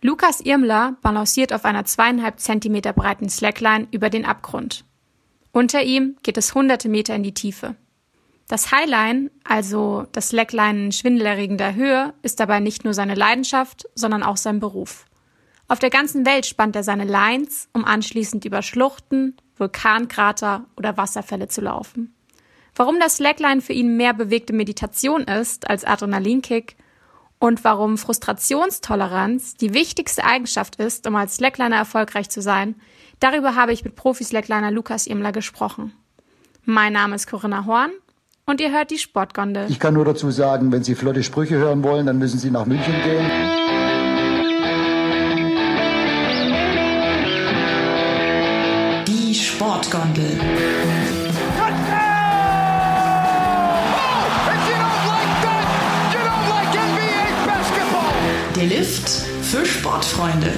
Lukas Irmler balanciert auf einer zweieinhalb Zentimeter breiten Slackline über den Abgrund. Unter ihm geht es hunderte Meter in die Tiefe. Das Highline, also das Slackline in schwindelerregender Höhe, ist dabei nicht nur seine Leidenschaft, sondern auch sein Beruf. Auf der ganzen Welt spannt er seine Lines, um anschließend über Schluchten, Vulkankrater oder Wasserfälle zu laufen. Warum das Slackline für ihn mehr bewegte Meditation ist als Adrenalinkick und warum Frustrationstoleranz die wichtigste Eigenschaft ist, um als Slackliner erfolgreich zu sein, darüber habe ich mit Profi-Slackliner Lukas Imler gesprochen. Mein Name ist Corinna Horn und ihr hört die Sportgondel. Ich kann nur dazu sagen, wenn Sie flotte Sprüche hören wollen, dann müssen Sie nach München gehen. Die Sportgondel. Der Lift für Sportfreunde.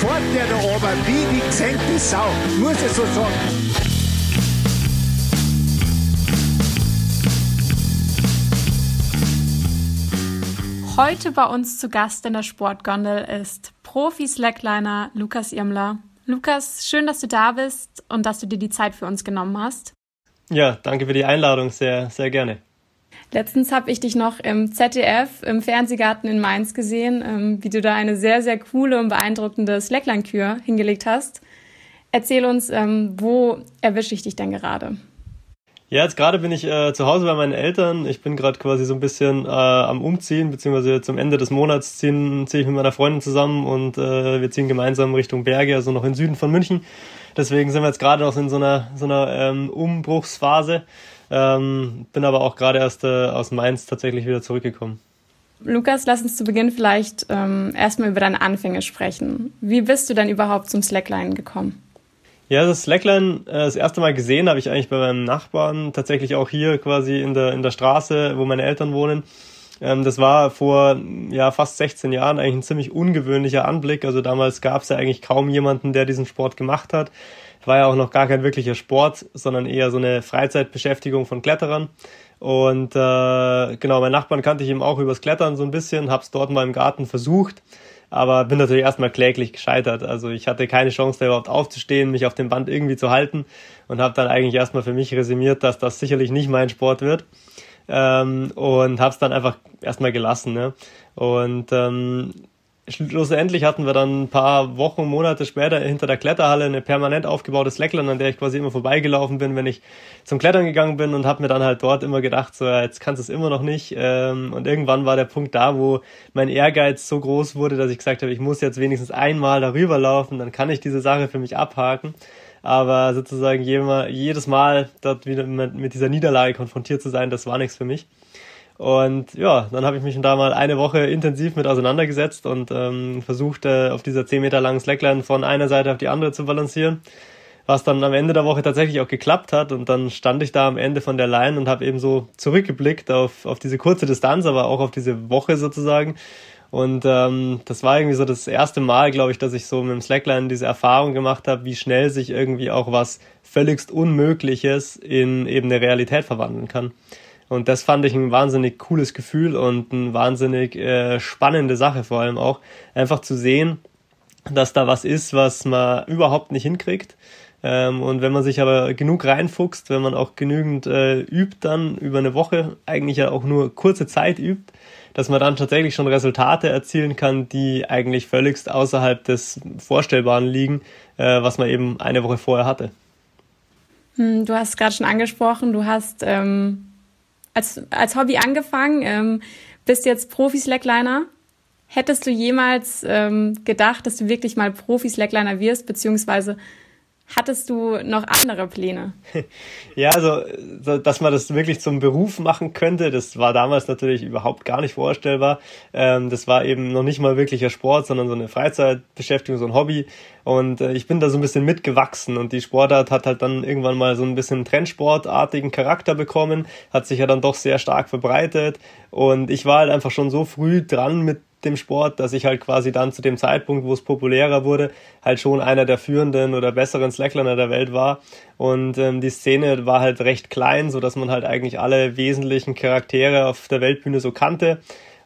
Fort der da oben, wie die gesenkte Sau, muss ich so sagen. Heute bei uns zu Gast in der Sportgondel ist Profi-Slackliner Lukas Irmler. Lukas, schön, dass du da bist und dass du dir die Zeit für uns genommen hast. Ja, danke für die Einladung, sehr, sehr gerne. Letztens habe ich dich noch im ZDF, im Fernsehgarten in Mainz gesehen, ähm, wie du da eine sehr, sehr coole und beeindruckende Slackline-Kür hingelegt hast. Erzähl uns, ähm, wo erwische ich dich denn gerade? Ja, jetzt gerade bin ich äh, zu Hause bei meinen Eltern. Ich bin gerade quasi so ein bisschen äh, am Umziehen, beziehungsweise zum Ende des Monats ziehe ich mit meiner Freundin zusammen und äh, wir ziehen gemeinsam Richtung Berge, also noch in Süden von München. Deswegen sind wir jetzt gerade noch in so einer, so einer ähm, Umbruchsphase. Ähm, bin aber auch gerade erst äh, aus Mainz tatsächlich wieder zurückgekommen. Lukas, lass uns zu Beginn vielleicht ähm, erstmal über deine Anfänge sprechen. Wie bist du denn überhaupt zum Slackline gekommen? Ja, das Slackline äh, das erste Mal gesehen habe ich eigentlich bei meinem Nachbarn, tatsächlich auch hier quasi in der, in der Straße, wo meine Eltern wohnen. Ähm, das war vor ja, fast 16 Jahren eigentlich ein ziemlich ungewöhnlicher Anblick. Also damals gab es ja eigentlich kaum jemanden, der diesen Sport gemacht hat. War ja auch noch gar kein wirklicher Sport, sondern eher so eine Freizeitbeschäftigung von Kletterern. Und äh, genau, mein Nachbarn kannte ich eben auch übers Klettern so ein bisschen, hab's dort mal im Garten versucht aber bin natürlich erstmal kläglich gescheitert. Also ich hatte keine Chance, da überhaupt aufzustehen, mich auf dem Band irgendwie zu halten und habe dann eigentlich erstmal für mich resümiert, dass das sicherlich nicht mein Sport wird. Ähm, und habe es dann einfach erstmal gelassen. Ne? Und ähm, schlussendlich hatten wir dann ein paar Wochen, Monate später hinter der Kletterhalle eine permanent aufgebaute Slackline, an der ich quasi immer vorbeigelaufen bin, wenn ich zum Klettern gegangen bin und habe mir dann halt dort immer gedacht, so jetzt kannst du es immer noch nicht. Ähm, und irgendwann war der Punkt da, wo mein Ehrgeiz so groß wurde, dass ich gesagt habe, ich muss jetzt wenigstens einmal darüber laufen, dann kann ich diese Sache für mich abhaken. Aber sozusagen jedes Mal dort wieder mit dieser Niederlage konfrontiert zu sein, das war nichts für mich. Und ja, dann habe ich mich da mal eine Woche intensiv mit auseinandergesetzt und ähm, versucht, äh, auf dieser 10 Meter langen Slackline von einer Seite auf die andere zu balancieren. Was dann am Ende der Woche tatsächlich auch geklappt hat. Und dann stand ich da am Ende von der Line und habe eben so zurückgeblickt auf, auf diese kurze Distanz, aber auch auf diese Woche sozusagen. Und ähm, das war irgendwie so das erste Mal, glaube ich, dass ich so mit dem Slackline diese Erfahrung gemacht habe, wie schnell sich irgendwie auch was völligst Unmögliches in eben eine Realität verwandeln kann. Und das fand ich ein wahnsinnig cooles Gefühl und eine wahnsinnig äh, spannende Sache vor allem auch. Einfach zu sehen, dass da was ist, was man überhaupt nicht hinkriegt. Ähm, und wenn man sich aber genug reinfuchst, wenn man auch genügend äh, übt, dann über eine Woche, eigentlich ja auch nur kurze Zeit übt, dass man dann tatsächlich schon Resultate erzielen kann, die eigentlich völligst außerhalb des Vorstellbaren liegen, äh, was man eben eine Woche vorher hatte. Hm, du hast gerade schon angesprochen, du hast ähm, als, als Hobby angefangen, ähm, bist jetzt Profi-Slackliner. Hättest du jemals ähm, gedacht, dass du wirklich mal Profi-Slackliner wirst, beziehungsweise Hattest du noch andere Pläne? Ja, also, dass man das wirklich zum Beruf machen könnte, das war damals natürlich überhaupt gar nicht vorstellbar. Ähm, das war eben noch nicht mal wirklicher Sport, sondern so eine Freizeitbeschäftigung, so ein Hobby. Und äh, ich bin da so ein bisschen mitgewachsen und die Sportart hat halt dann irgendwann mal so ein bisschen Trendsportartigen Charakter bekommen, hat sich ja dann doch sehr stark verbreitet. Und ich war halt einfach schon so früh dran mit dem Sport, dass ich halt quasi dann zu dem Zeitpunkt, wo es populärer wurde, halt schon einer der führenden oder besseren Slackliner der Welt war. Und ähm, die Szene war halt recht klein, so dass man halt eigentlich alle wesentlichen Charaktere auf der Weltbühne so kannte.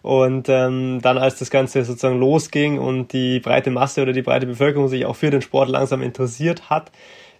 Und ähm, dann, als das Ganze sozusagen losging und die breite Masse oder die breite Bevölkerung sich auch für den Sport langsam interessiert hat,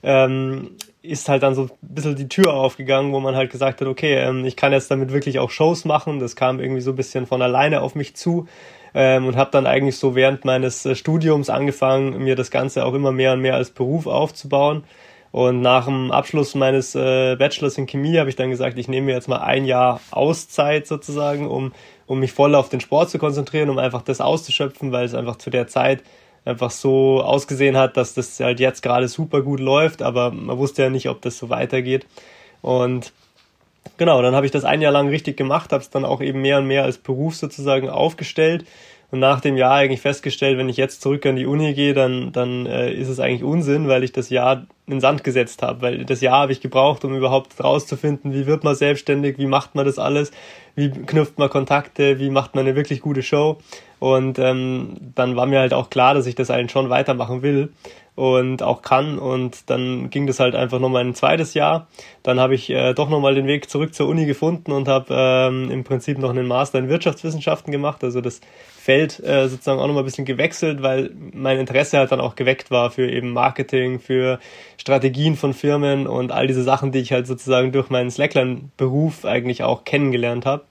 ähm, ist halt dann so ein bisschen die Tür aufgegangen, wo man halt gesagt hat, okay, ähm, ich kann jetzt damit wirklich auch Shows machen. Das kam irgendwie so ein bisschen von alleine auf mich zu ähm, und habe dann eigentlich so während meines äh, Studiums angefangen, mir das Ganze auch immer mehr und mehr als Beruf aufzubauen. Und nach dem Abschluss meines äh, Bachelors in Chemie habe ich dann gesagt, ich nehme mir jetzt mal ein Jahr Auszeit sozusagen, um, um mich voll auf den Sport zu konzentrieren, um einfach das auszuschöpfen, weil es einfach zu der Zeit einfach so ausgesehen hat, dass das halt jetzt gerade super gut läuft, aber man wusste ja nicht, ob das so weitergeht. Und genau, dann habe ich das ein Jahr lang richtig gemacht, habe es dann auch eben mehr und mehr als Beruf sozusagen aufgestellt und nach dem Jahr eigentlich festgestellt, wenn ich jetzt zurück an die Uni gehe, dann, dann äh, ist es eigentlich Unsinn, weil ich das Jahr in Sand gesetzt habe. Weil das Jahr habe ich gebraucht, um überhaupt rauszufinden, wie wird man selbstständig, wie macht man das alles, wie knüpft man Kontakte, wie macht man eine wirklich gute Show. Und ähm, dann war mir halt auch klar, dass ich das eigentlich schon weitermachen will und auch kann. Und dann ging das halt einfach nochmal ein zweites Jahr. Dann habe ich äh, doch nochmal den Weg zurück zur Uni gefunden und habe ähm, im Prinzip noch einen Master in Wirtschaftswissenschaften gemacht. Also das Feld äh, sozusagen auch nochmal ein bisschen gewechselt, weil mein Interesse halt dann auch geweckt war für eben Marketing, für Strategien von Firmen und all diese Sachen, die ich halt sozusagen durch meinen Slackline-Beruf eigentlich auch kennengelernt habe.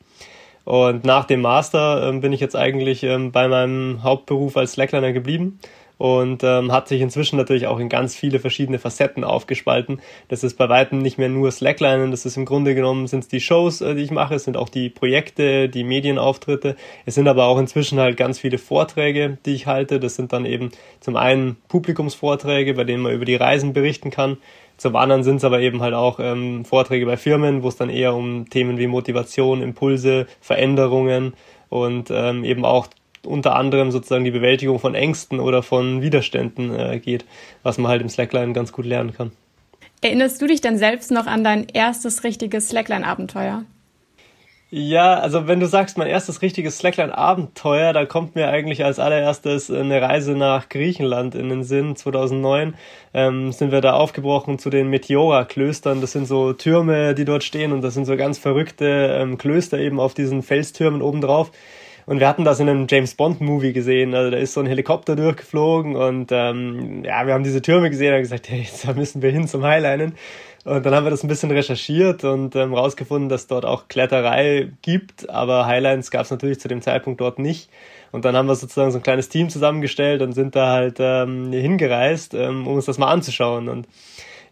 Und nach dem Master ähm, bin ich jetzt eigentlich ähm, bei meinem Hauptberuf als Slackliner geblieben und ähm, hat sich inzwischen natürlich auch in ganz viele verschiedene Facetten aufgespalten. Das ist bei weitem nicht mehr nur Slacklinen, das ist im Grunde genommen sind es die Shows, äh, die ich mache, es sind auch die Projekte, die Medienauftritte, es sind aber auch inzwischen halt ganz viele Vorträge, die ich halte. Das sind dann eben zum einen Publikumsvorträge, bei denen man über die Reisen berichten kann. Zum anderen sind es aber eben halt auch ähm, Vorträge bei Firmen, wo es dann eher um Themen wie Motivation, Impulse, Veränderungen und ähm, eben auch unter anderem sozusagen die Bewältigung von Ängsten oder von Widerständen äh, geht, was man halt im Slackline ganz gut lernen kann. Erinnerst du dich denn selbst noch an dein erstes richtiges Slackline-Abenteuer? Ja, also wenn du sagst, mein erstes richtiges Slackline-Abenteuer, da kommt mir eigentlich als allererstes eine Reise nach Griechenland in den Sinn. 2009 ähm, sind wir da aufgebrochen zu den Meteora-Klöstern. Das sind so Türme, die dort stehen und das sind so ganz verrückte ähm, Klöster eben auf diesen Felstürmen obendrauf. Und wir hatten das in einem James Bond Movie gesehen. Also da ist so ein Helikopter durchgeflogen und ähm, ja, wir haben diese Türme gesehen und gesagt, hey, da müssen wir hin zum Highlinen. Und dann haben wir das ein bisschen recherchiert und ähm, rausgefunden, dass dort auch Kletterei gibt, aber Highlines gab es natürlich zu dem Zeitpunkt dort nicht. Und dann haben wir sozusagen so ein kleines Team zusammengestellt und sind da halt ähm, hingereist, ähm, um uns das mal anzuschauen. Und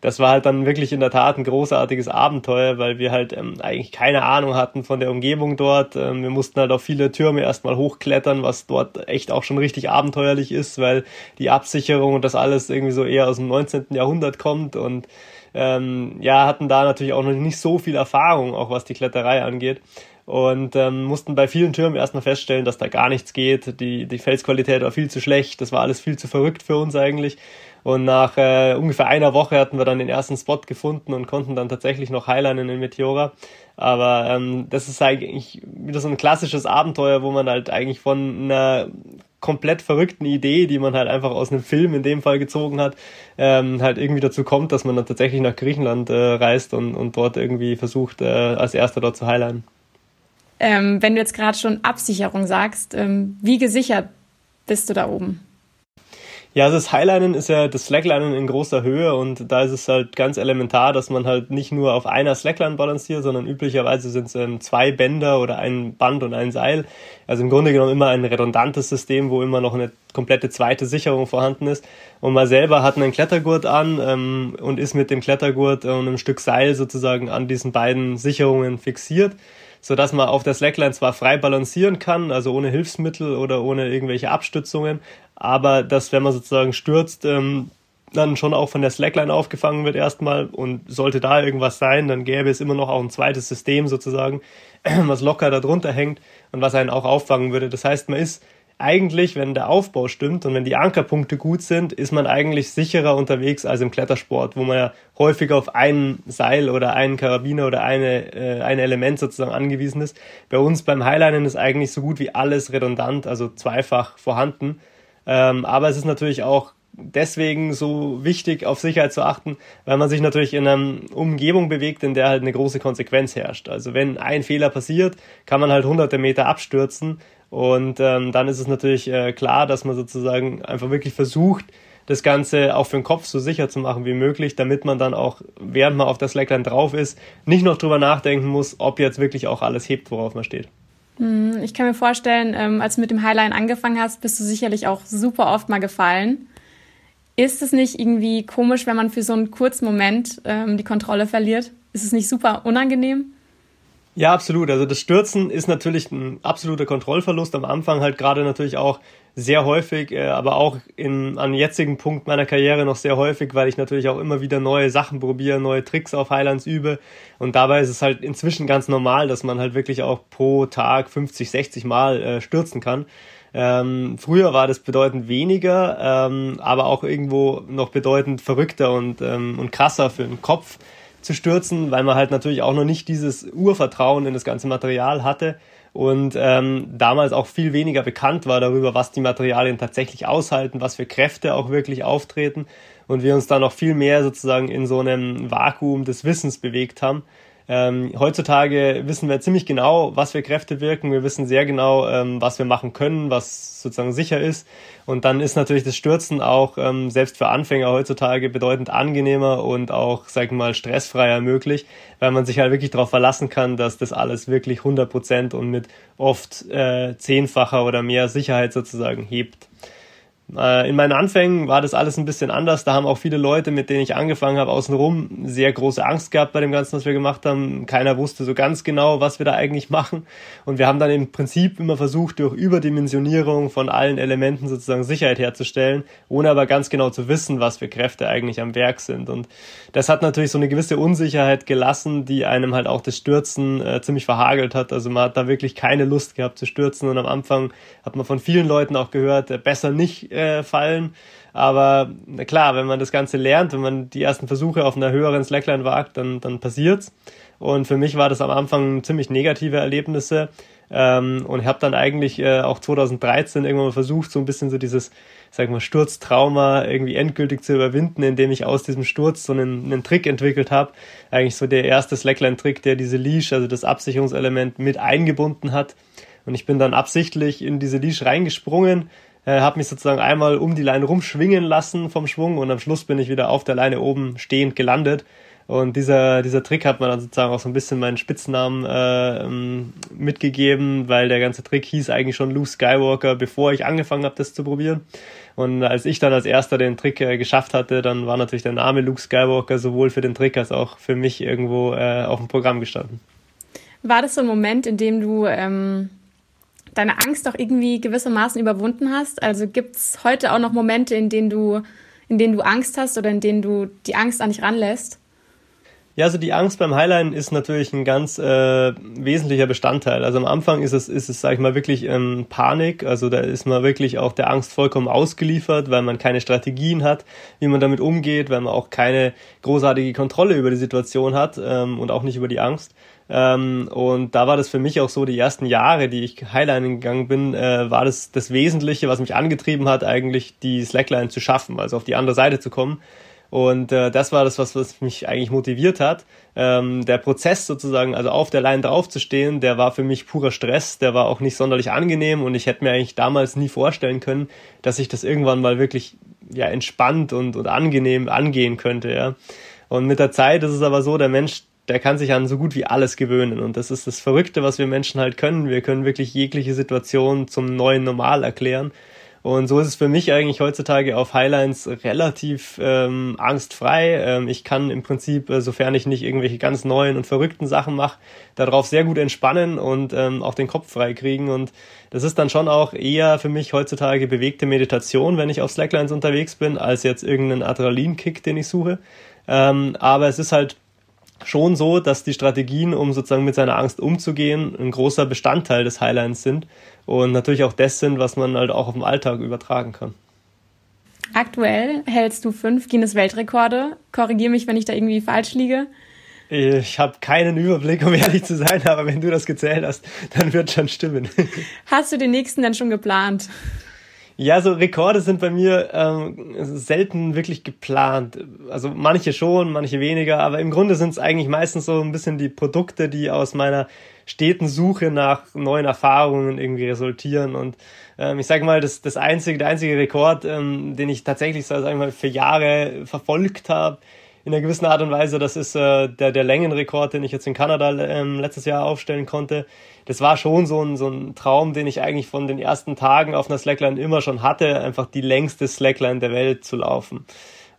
das war halt dann wirklich in der Tat ein großartiges Abenteuer, weil wir halt ähm, eigentlich keine Ahnung hatten von der Umgebung dort. Ähm, wir mussten halt auf viele Türme erstmal hochklettern, was dort echt auch schon richtig abenteuerlich ist, weil die Absicherung und das alles irgendwie so eher aus dem 19. Jahrhundert kommt und ähm, ja, hatten da natürlich auch noch nicht so viel Erfahrung, auch was die Kletterei angeht und ähm, mussten bei vielen Türmen erstmal feststellen, dass da gar nichts geht. Die, die Felsqualität war viel zu schlecht, das war alles viel zu verrückt für uns eigentlich. Und nach äh, ungefähr einer Woche hatten wir dann den ersten Spot gefunden und konnten dann tatsächlich noch Highlinen in Meteora. Aber ähm, das ist eigentlich wieder so ein klassisches Abenteuer, wo man halt eigentlich von einer komplett verrückten Idee, die man halt einfach aus einem Film in dem Fall gezogen hat, ähm, halt irgendwie dazu kommt, dass man dann tatsächlich nach Griechenland äh, reist und, und dort irgendwie versucht, äh, als erster dort zu highlinen. Ähm, wenn du jetzt gerade schon Absicherung sagst, ähm, wie gesichert bist du da oben? Ja, also das Highlinen ist ja das Slacklinen in großer Höhe und da ist es halt ganz elementar, dass man halt nicht nur auf einer Slackline balanciert, sondern üblicherweise sind es ähm, zwei Bänder oder ein Band und ein Seil. Also im Grunde genommen immer ein redundantes System, wo immer noch eine komplette zweite Sicherung vorhanden ist. Und man selber hat einen Klettergurt an ähm, und ist mit dem Klettergurt und einem Stück Seil sozusagen an diesen beiden Sicherungen fixiert so dass man auf der Slackline zwar frei balancieren kann, also ohne Hilfsmittel oder ohne irgendwelche Abstützungen, aber dass, wenn man sozusagen stürzt, ähm, dann schon auch von der Slackline aufgefangen wird erstmal und sollte da irgendwas sein, dann gäbe es immer noch auch ein zweites System sozusagen, was locker darunter hängt und was einen auch auffangen würde. Das heißt, man ist eigentlich, wenn der Aufbau stimmt und wenn die Ankerpunkte gut sind, ist man eigentlich sicherer unterwegs als im Klettersport, wo man ja häufig auf ein Seil oder einen Karabiner oder eine, äh, ein Element sozusagen angewiesen ist. Bei uns beim Highlinen ist eigentlich so gut wie alles redundant, also zweifach vorhanden. Ähm, aber es ist natürlich auch deswegen so wichtig, auf Sicherheit zu achten, weil man sich natürlich in einer Umgebung bewegt, in der halt eine große Konsequenz herrscht. Also wenn ein Fehler passiert, kann man halt hunderte Meter abstürzen und ähm, dann ist es natürlich äh, klar, dass man sozusagen einfach wirklich versucht, das Ganze auch für den Kopf so sicher zu machen wie möglich, damit man dann auch, während man auf der Slackline drauf ist, nicht noch drüber nachdenken muss, ob jetzt wirklich auch alles hebt, worauf man steht. Hm, ich kann mir vorstellen, ähm, als du mit dem Highline angefangen hast, bist du sicherlich auch super oft mal gefallen. Ist es nicht irgendwie komisch, wenn man für so einen kurzen Moment ähm, die Kontrolle verliert? Ist es nicht super unangenehm? Ja, absolut. Also das Stürzen ist natürlich ein absoluter Kontrollverlust am Anfang, halt gerade natürlich auch sehr häufig, äh, aber auch in, an jetzigen Punkt meiner Karriere noch sehr häufig, weil ich natürlich auch immer wieder neue Sachen probiere, neue Tricks auf Highlands übe. Und dabei ist es halt inzwischen ganz normal, dass man halt wirklich auch pro Tag 50, 60 Mal äh, stürzen kann. Ähm, früher war das bedeutend weniger, ähm, aber auch irgendwo noch bedeutend verrückter und, ähm, und krasser für den Kopf zu stürzen, weil man halt natürlich auch noch nicht dieses Urvertrauen in das ganze Material hatte. Und ähm, damals auch viel weniger bekannt war darüber, was die Materialien tatsächlich aushalten, was für Kräfte auch wirklich auftreten. Und wir uns dann noch viel mehr sozusagen in so einem Vakuum des Wissens bewegt haben ähm, heutzutage wissen wir ziemlich genau, was für Kräfte wirken. Wir wissen sehr genau, ähm, was wir machen können, was sozusagen sicher ist. Und dann ist natürlich das Stürzen auch ähm, selbst für Anfänger heutzutage bedeutend angenehmer und auch, sag ich mal, stressfreier möglich, weil man sich halt wirklich darauf verlassen kann, dass das alles wirklich 100 Prozent und mit oft äh, zehnfacher oder mehr Sicherheit sozusagen hebt. Äh, in meinen Anfängen war das alles ein bisschen anders. Da haben auch viele Leute, mit denen ich angefangen habe, außenrum sehr große Angst gehabt bei dem Ganzen, was wir gemacht haben. Keiner wusste so ganz genau, was wir da eigentlich machen. Und wir haben dann im Prinzip immer versucht, durch Überdimensionierung von allen Elementen sozusagen Sicherheit herzustellen, ohne aber ganz genau zu wissen, was für Kräfte eigentlich am Werk sind. Und das hat natürlich so eine gewisse Unsicherheit gelassen, die einem halt auch das Stürzen äh, ziemlich verhagelt hat. Also man hat da wirklich keine Lust gehabt zu stürzen. Und am Anfang hat man von vielen Leuten auch gehört, äh, besser nicht äh, fallen. Aber klar, wenn man das Ganze lernt, wenn man die ersten Versuche auf einer höheren Slackline wagt, dann, dann passiert's. Und für mich war das am Anfang ziemlich negative Erlebnisse. Ähm, und ich habe dann eigentlich äh, auch 2013 irgendwann mal versucht, so ein bisschen so dieses, sag mal, Sturztrauma irgendwie endgültig zu überwinden, indem ich aus diesem Sturz so einen, einen Trick entwickelt habe. Eigentlich so der erste Slackline-Trick, der diese Leash, also das Absicherungselement, mit eingebunden hat. Und ich bin dann absichtlich in diese Leash reingesprungen, äh, habe mich sozusagen einmal um die Leine rumschwingen lassen vom Schwung und am Schluss bin ich wieder auf der Leine oben stehend gelandet. Und dieser, dieser Trick hat mir dann sozusagen auch so ein bisschen meinen Spitznamen äh, ähm, mitgegeben, weil der ganze Trick hieß eigentlich schon Luke Skywalker, bevor ich angefangen habe, das zu probieren. Und als ich dann als erster den Trick äh, geschafft hatte, dann war natürlich der Name Luke Skywalker sowohl für den Trick als auch für mich irgendwo äh, auf dem Programm gestanden. War das so ein Moment, in dem du ähm, deine Angst auch irgendwie gewissermaßen überwunden hast? Also gibt es heute auch noch Momente, in denen du, in denen du Angst hast oder in denen du die Angst an dich ranlässt? Ja, also die Angst beim Highline ist natürlich ein ganz äh, wesentlicher Bestandteil. Also am Anfang ist es, ist es, sag ich mal, wirklich ähm, Panik. Also da ist man wirklich auch der Angst vollkommen ausgeliefert, weil man keine Strategien hat, wie man damit umgeht, weil man auch keine großartige Kontrolle über die Situation hat ähm, und auch nicht über die Angst. Ähm, und da war das für mich auch so, die ersten Jahre, die ich Highline gegangen bin, äh, war das das Wesentliche, was mich angetrieben hat, eigentlich die Slackline zu schaffen, also auf die andere Seite zu kommen. Und äh, das war das, was, was mich eigentlich motiviert hat. Ähm, der Prozess sozusagen, also auf der Line draufzustehen, der war für mich purer Stress, der war auch nicht sonderlich angenehm und ich hätte mir eigentlich damals nie vorstellen können, dass ich das irgendwann mal wirklich ja entspannt und, und angenehm angehen könnte, ja. Und mit der Zeit ist es aber so, der Mensch, der kann sich an so gut wie alles gewöhnen. Und das ist das Verrückte, was wir Menschen halt können. Wir können wirklich jegliche Situation zum neuen Normal erklären. Und so ist es für mich eigentlich heutzutage auf Highlines relativ ähm, angstfrei. Ähm, ich kann im Prinzip, äh, sofern ich nicht irgendwelche ganz neuen und verrückten Sachen mache, darauf sehr gut entspannen und ähm, auch den Kopf frei kriegen. Und das ist dann schon auch eher für mich heutzutage bewegte Meditation, wenn ich auf Slacklines unterwegs bin, als jetzt irgendeinen Adrenalinkick, den ich suche. Ähm, aber es ist halt schon so, dass die Strategien, um sozusagen mit seiner Angst umzugehen, ein großer Bestandteil des Highlines sind und natürlich auch das sind, was man halt auch auf den Alltag übertragen kann. Aktuell hältst du fünf Guinness-Weltrekorde. Korrigiere mich, wenn ich da irgendwie falsch liege. Ich habe keinen Überblick, um ehrlich zu sein, aber wenn du das gezählt hast, dann wird schon stimmen. Hast du den nächsten denn schon geplant? Ja, so Rekorde sind bei mir ähm, selten wirklich geplant. Also manche schon, manche weniger, aber im Grunde sind es eigentlich meistens so ein bisschen die Produkte, die aus meiner steten Suche nach neuen Erfahrungen irgendwie resultieren. Und ähm, ich sage mal, das, das einzige, der einzige Rekord, ähm, den ich tatsächlich so, sag ich mal, für Jahre verfolgt habe, in einer gewissen Art und Weise. Das ist äh, der, der Längenrekord, den ich jetzt in Kanada ähm, letztes Jahr aufstellen konnte. Das war schon so ein, so ein Traum, den ich eigentlich von den ersten Tagen auf einer Slackline immer schon hatte, einfach die längste Slackline der Welt zu laufen.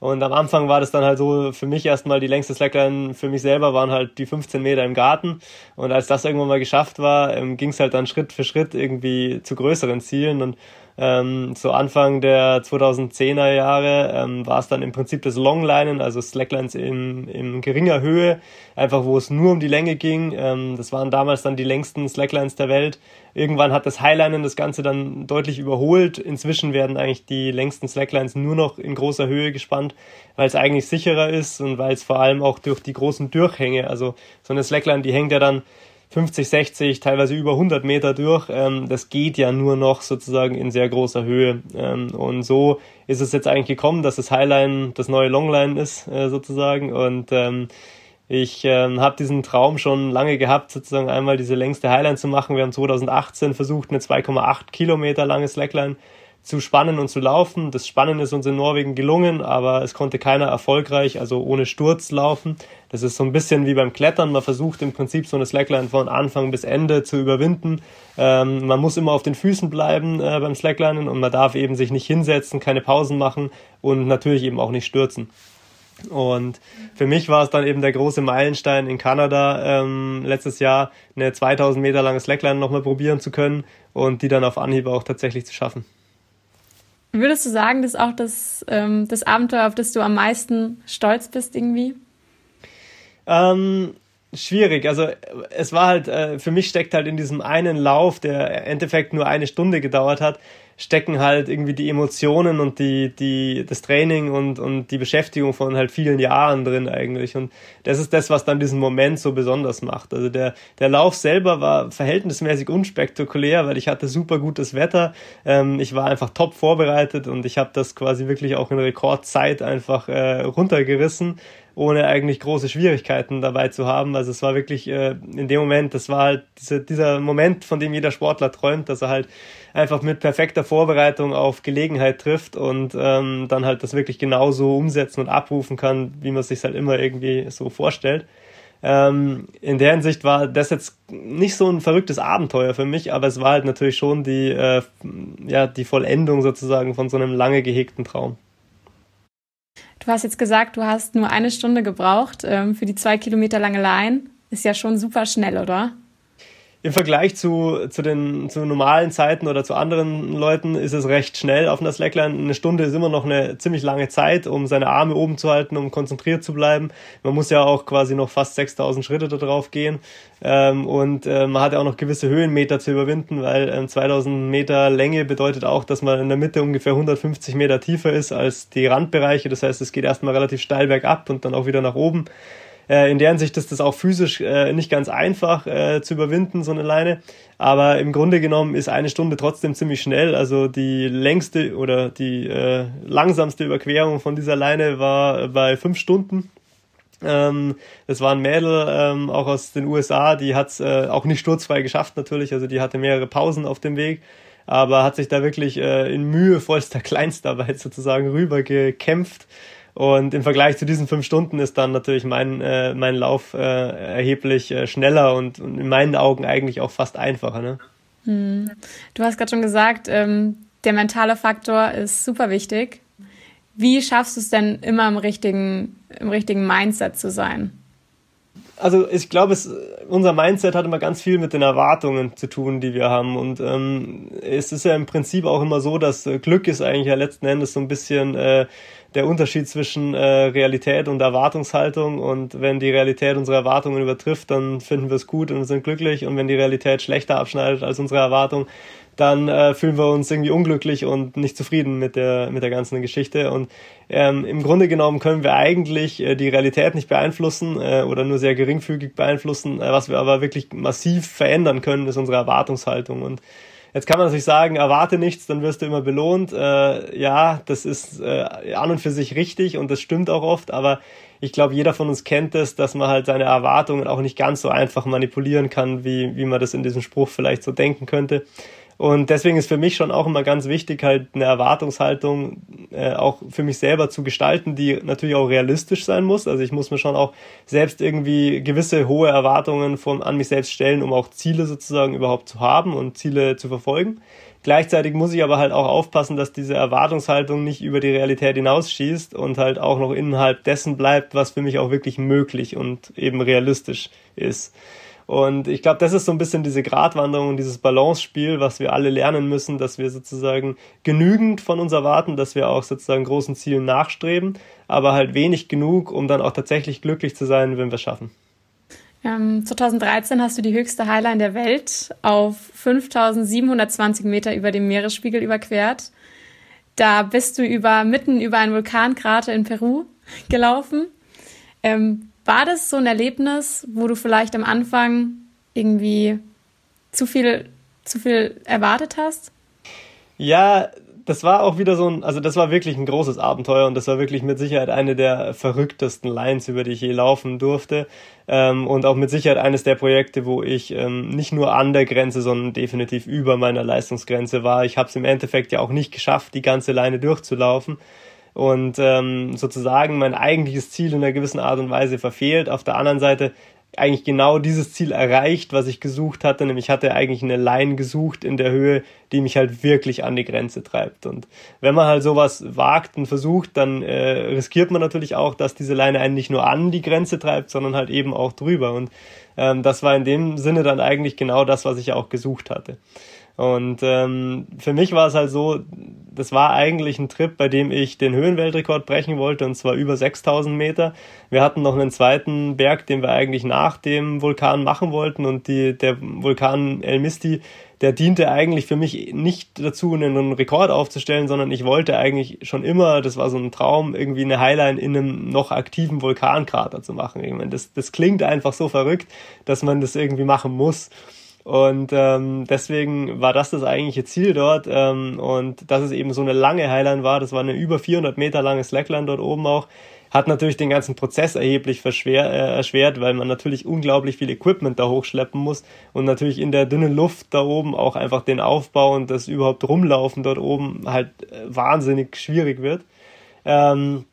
Und am Anfang war das dann halt so für mich erstmal die längste Slackline für mich selber waren halt die 15 Meter im Garten. Und als das irgendwann mal geschafft war, ähm, ging es halt dann Schritt für Schritt irgendwie zu größeren Zielen. Und ähm, so Anfang der 2010er Jahre ähm, war es dann im Prinzip das Longlinen, also Slacklines in, in geringer Höhe, einfach wo es nur um die Länge ging. Ähm, das waren damals dann die längsten Slacklines der Welt. Irgendwann hat das Highlinen das Ganze dann deutlich überholt. Inzwischen werden eigentlich die längsten Slacklines nur noch in großer Höhe gespannt, weil es eigentlich sicherer ist und weil es vor allem auch durch die großen Durchhänge, also so eine Slackline, die hängt ja dann 50, 60, teilweise über 100 Meter durch. Ähm, das geht ja nur noch sozusagen in sehr großer Höhe. Ähm, und so ist es jetzt eigentlich gekommen, dass das Highline das neue Longline ist äh, sozusagen. Und ähm, ich ähm, habe diesen Traum schon lange gehabt, sozusagen einmal diese längste Highline zu machen. Wir haben 2018 versucht, eine 2,8 Kilometer lange Slackline zu spannen und zu laufen. Das Spannen ist uns in Norwegen gelungen, aber es konnte keiner erfolgreich, also ohne Sturz laufen. Das ist so ein bisschen wie beim Klettern. Man versucht im Prinzip so eine Slackline von Anfang bis Ende zu überwinden. Ähm, man muss immer auf den Füßen bleiben äh, beim Slacklinen und man darf eben sich nicht hinsetzen, keine Pausen machen und natürlich eben auch nicht stürzen. Und für mich war es dann eben der große Meilenstein in Kanada ähm, letztes Jahr, eine 2000 Meter lange Slackline nochmal probieren zu können und die dann auf Anhieb auch tatsächlich zu schaffen. Würdest du sagen, das ist auch das, ähm, das Abenteuer, auf das du am meisten stolz bist irgendwie? Ähm, schwierig. Also es war halt, äh, für mich steckt halt in diesem einen Lauf, der im Endeffekt nur eine Stunde gedauert hat, stecken halt irgendwie die Emotionen und die, die, das Training und, und die Beschäftigung von halt vielen Jahren drin eigentlich. Und das ist das, was dann diesen Moment so besonders macht. Also der, der Lauf selber war verhältnismäßig unspektakulär, weil ich hatte super gutes Wetter. Ähm, ich war einfach top vorbereitet und ich habe das quasi wirklich auch in Rekordzeit einfach äh, runtergerissen ohne eigentlich große Schwierigkeiten dabei zu haben. Also es war wirklich äh, in dem Moment, das war halt diese, dieser Moment, von dem jeder Sportler träumt, dass er halt einfach mit perfekter Vorbereitung auf Gelegenheit trifft und ähm, dann halt das wirklich genauso umsetzen und abrufen kann, wie man sich halt immer irgendwie so vorstellt. Ähm, in der Hinsicht war das jetzt nicht so ein verrücktes Abenteuer für mich, aber es war halt natürlich schon die, äh, ja, die Vollendung sozusagen von so einem lange gehegten Traum. Du hast jetzt gesagt, du hast nur eine Stunde gebraucht ähm, für die zwei Kilometer lange Line. Ist ja schon super schnell, oder? Im Vergleich zu, zu den zu normalen Zeiten oder zu anderen Leuten ist es recht schnell auf einer Slackline. Eine Stunde ist immer noch eine ziemlich lange Zeit, um seine Arme oben zu halten, um konzentriert zu bleiben. Man muss ja auch quasi noch fast 6000 Schritte da drauf gehen. Ähm, und äh, man hat ja auch noch gewisse Höhenmeter zu überwinden, weil ähm, 2000 Meter Länge bedeutet auch, dass man in der Mitte ungefähr 150 Meter tiefer ist als die Randbereiche. Das heißt, es geht erstmal relativ steil bergab und dann auch wieder nach oben. Äh, in der Hinsicht ist das auch physisch äh, nicht ganz einfach äh, zu überwinden, so eine Leine. Aber im Grunde genommen ist eine Stunde trotzdem ziemlich schnell. Also die längste oder die äh, langsamste Überquerung von dieser Leine war bei fünf Stunden. Ähm, das war ein Mädel, ähm, auch aus den USA, die hat es äh, auch nicht sturzfrei geschafft natürlich, also die hatte mehrere Pausen auf dem Weg, aber hat sich da wirklich äh, in mühevollster Kleinstarbeit sozusagen rüber gekämpft und im Vergleich zu diesen fünf Stunden ist dann natürlich mein, äh, mein Lauf äh, erheblich äh, schneller und, und, in meinen Augen eigentlich auch fast einfacher. Ne? Hm. Du hast gerade schon gesagt, ähm, der mentale Faktor ist super wichtig. Wie schaffst du es denn immer im richtigen, im richtigen Mindset zu sein? Also ich glaube, es, unser Mindset hat immer ganz viel mit den Erwartungen zu tun, die wir haben. Und ähm, es ist ja im Prinzip auch immer so, dass äh, Glück ist eigentlich ja letzten Endes so ein bisschen äh, der Unterschied zwischen äh, Realität und Erwartungshaltung. Und wenn die Realität unsere Erwartungen übertrifft, dann finden wir es gut und sind glücklich. Und wenn die Realität schlechter abschneidet als unsere Erwartung, dann äh, fühlen wir uns irgendwie unglücklich und nicht zufrieden mit der, mit der ganzen Geschichte. Und ähm, im Grunde genommen können wir eigentlich äh, die Realität nicht beeinflussen äh, oder nur sehr geringfügig beeinflussen. Äh, was wir aber wirklich massiv verändern können, ist unsere Erwartungshaltung. Und Jetzt kann man natürlich sagen, erwarte nichts, dann wirst du immer belohnt. Äh, ja, das ist äh, an und für sich richtig und das stimmt auch oft, aber ich glaube, jeder von uns kennt es, dass man halt seine Erwartungen auch nicht ganz so einfach manipulieren kann, wie, wie man das in diesem Spruch vielleicht so denken könnte. Und deswegen ist für mich schon auch immer ganz wichtig, halt eine Erwartungshaltung äh, auch für mich selber zu gestalten, die natürlich auch realistisch sein muss. Also ich muss mir schon auch selbst irgendwie gewisse hohe Erwartungen von, an mich selbst stellen, um auch Ziele sozusagen überhaupt zu haben und Ziele zu verfolgen. Gleichzeitig muss ich aber halt auch aufpassen, dass diese Erwartungshaltung nicht über die Realität hinausschießt und halt auch noch innerhalb dessen bleibt, was für mich auch wirklich möglich und eben realistisch ist. Und ich glaube, das ist so ein bisschen diese Gratwanderung dieses Balance-Spiel, was wir alle lernen müssen, dass wir sozusagen genügend von uns erwarten, dass wir auch sozusagen großen Zielen nachstreben, aber halt wenig genug, um dann auch tatsächlich glücklich zu sein, wenn wir es schaffen. Ähm, 2013 hast du die höchste Highline der Welt auf 5720 Meter über dem Meeresspiegel überquert. Da bist du über, mitten über einen Vulkankrater in Peru gelaufen. Ähm, war das so ein Erlebnis, wo du vielleicht am Anfang irgendwie zu viel, zu viel erwartet hast? Ja, das war auch wieder so ein, also das war wirklich ein großes Abenteuer und das war wirklich mit Sicherheit eine der verrücktesten Lines, über die ich je laufen durfte. Ähm, und auch mit Sicherheit eines der Projekte, wo ich ähm, nicht nur an der Grenze, sondern definitiv über meiner Leistungsgrenze war. Ich habe es im Endeffekt ja auch nicht geschafft, die ganze Leine durchzulaufen und ähm, sozusagen mein eigentliches Ziel in einer gewissen Art und Weise verfehlt. Auf der anderen Seite eigentlich genau dieses Ziel erreicht, was ich gesucht hatte, nämlich hatte eigentlich eine Line gesucht in der Höhe, die mich halt wirklich an die Grenze treibt. Und wenn man halt sowas wagt und versucht, dann äh, riskiert man natürlich auch, dass diese Line einen nicht nur an die Grenze treibt, sondern halt eben auch drüber. Und ähm, das war in dem Sinne dann eigentlich genau das, was ich auch gesucht hatte. Und ähm, für mich war es halt so, das war eigentlich ein Trip, bei dem ich den Höhenweltrekord brechen wollte, und zwar über 6000 Meter. Wir hatten noch einen zweiten Berg, den wir eigentlich nach dem Vulkan machen wollten, und die, der Vulkan El Misti, der diente eigentlich für mich nicht dazu, einen Rekord aufzustellen, sondern ich wollte eigentlich schon immer, das war so ein Traum, irgendwie eine Highline in einem noch aktiven Vulkankrater zu machen. Ich meine, das, das klingt einfach so verrückt, dass man das irgendwie machen muss. Und ähm, deswegen war das das eigentliche Ziel dort. Ähm, und dass es eben so eine lange Highline war, das war eine über 400 Meter lange Slackline dort oben auch, hat natürlich den ganzen Prozess erheblich verschwer, äh, erschwert, weil man natürlich unglaublich viel Equipment da hochschleppen muss und natürlich in der dünnen Luft da oben auch einfach den Aufbau und das überhaupt rumlaufen dort oben halt äh, wahnsinnig schwierig wird. Ähm,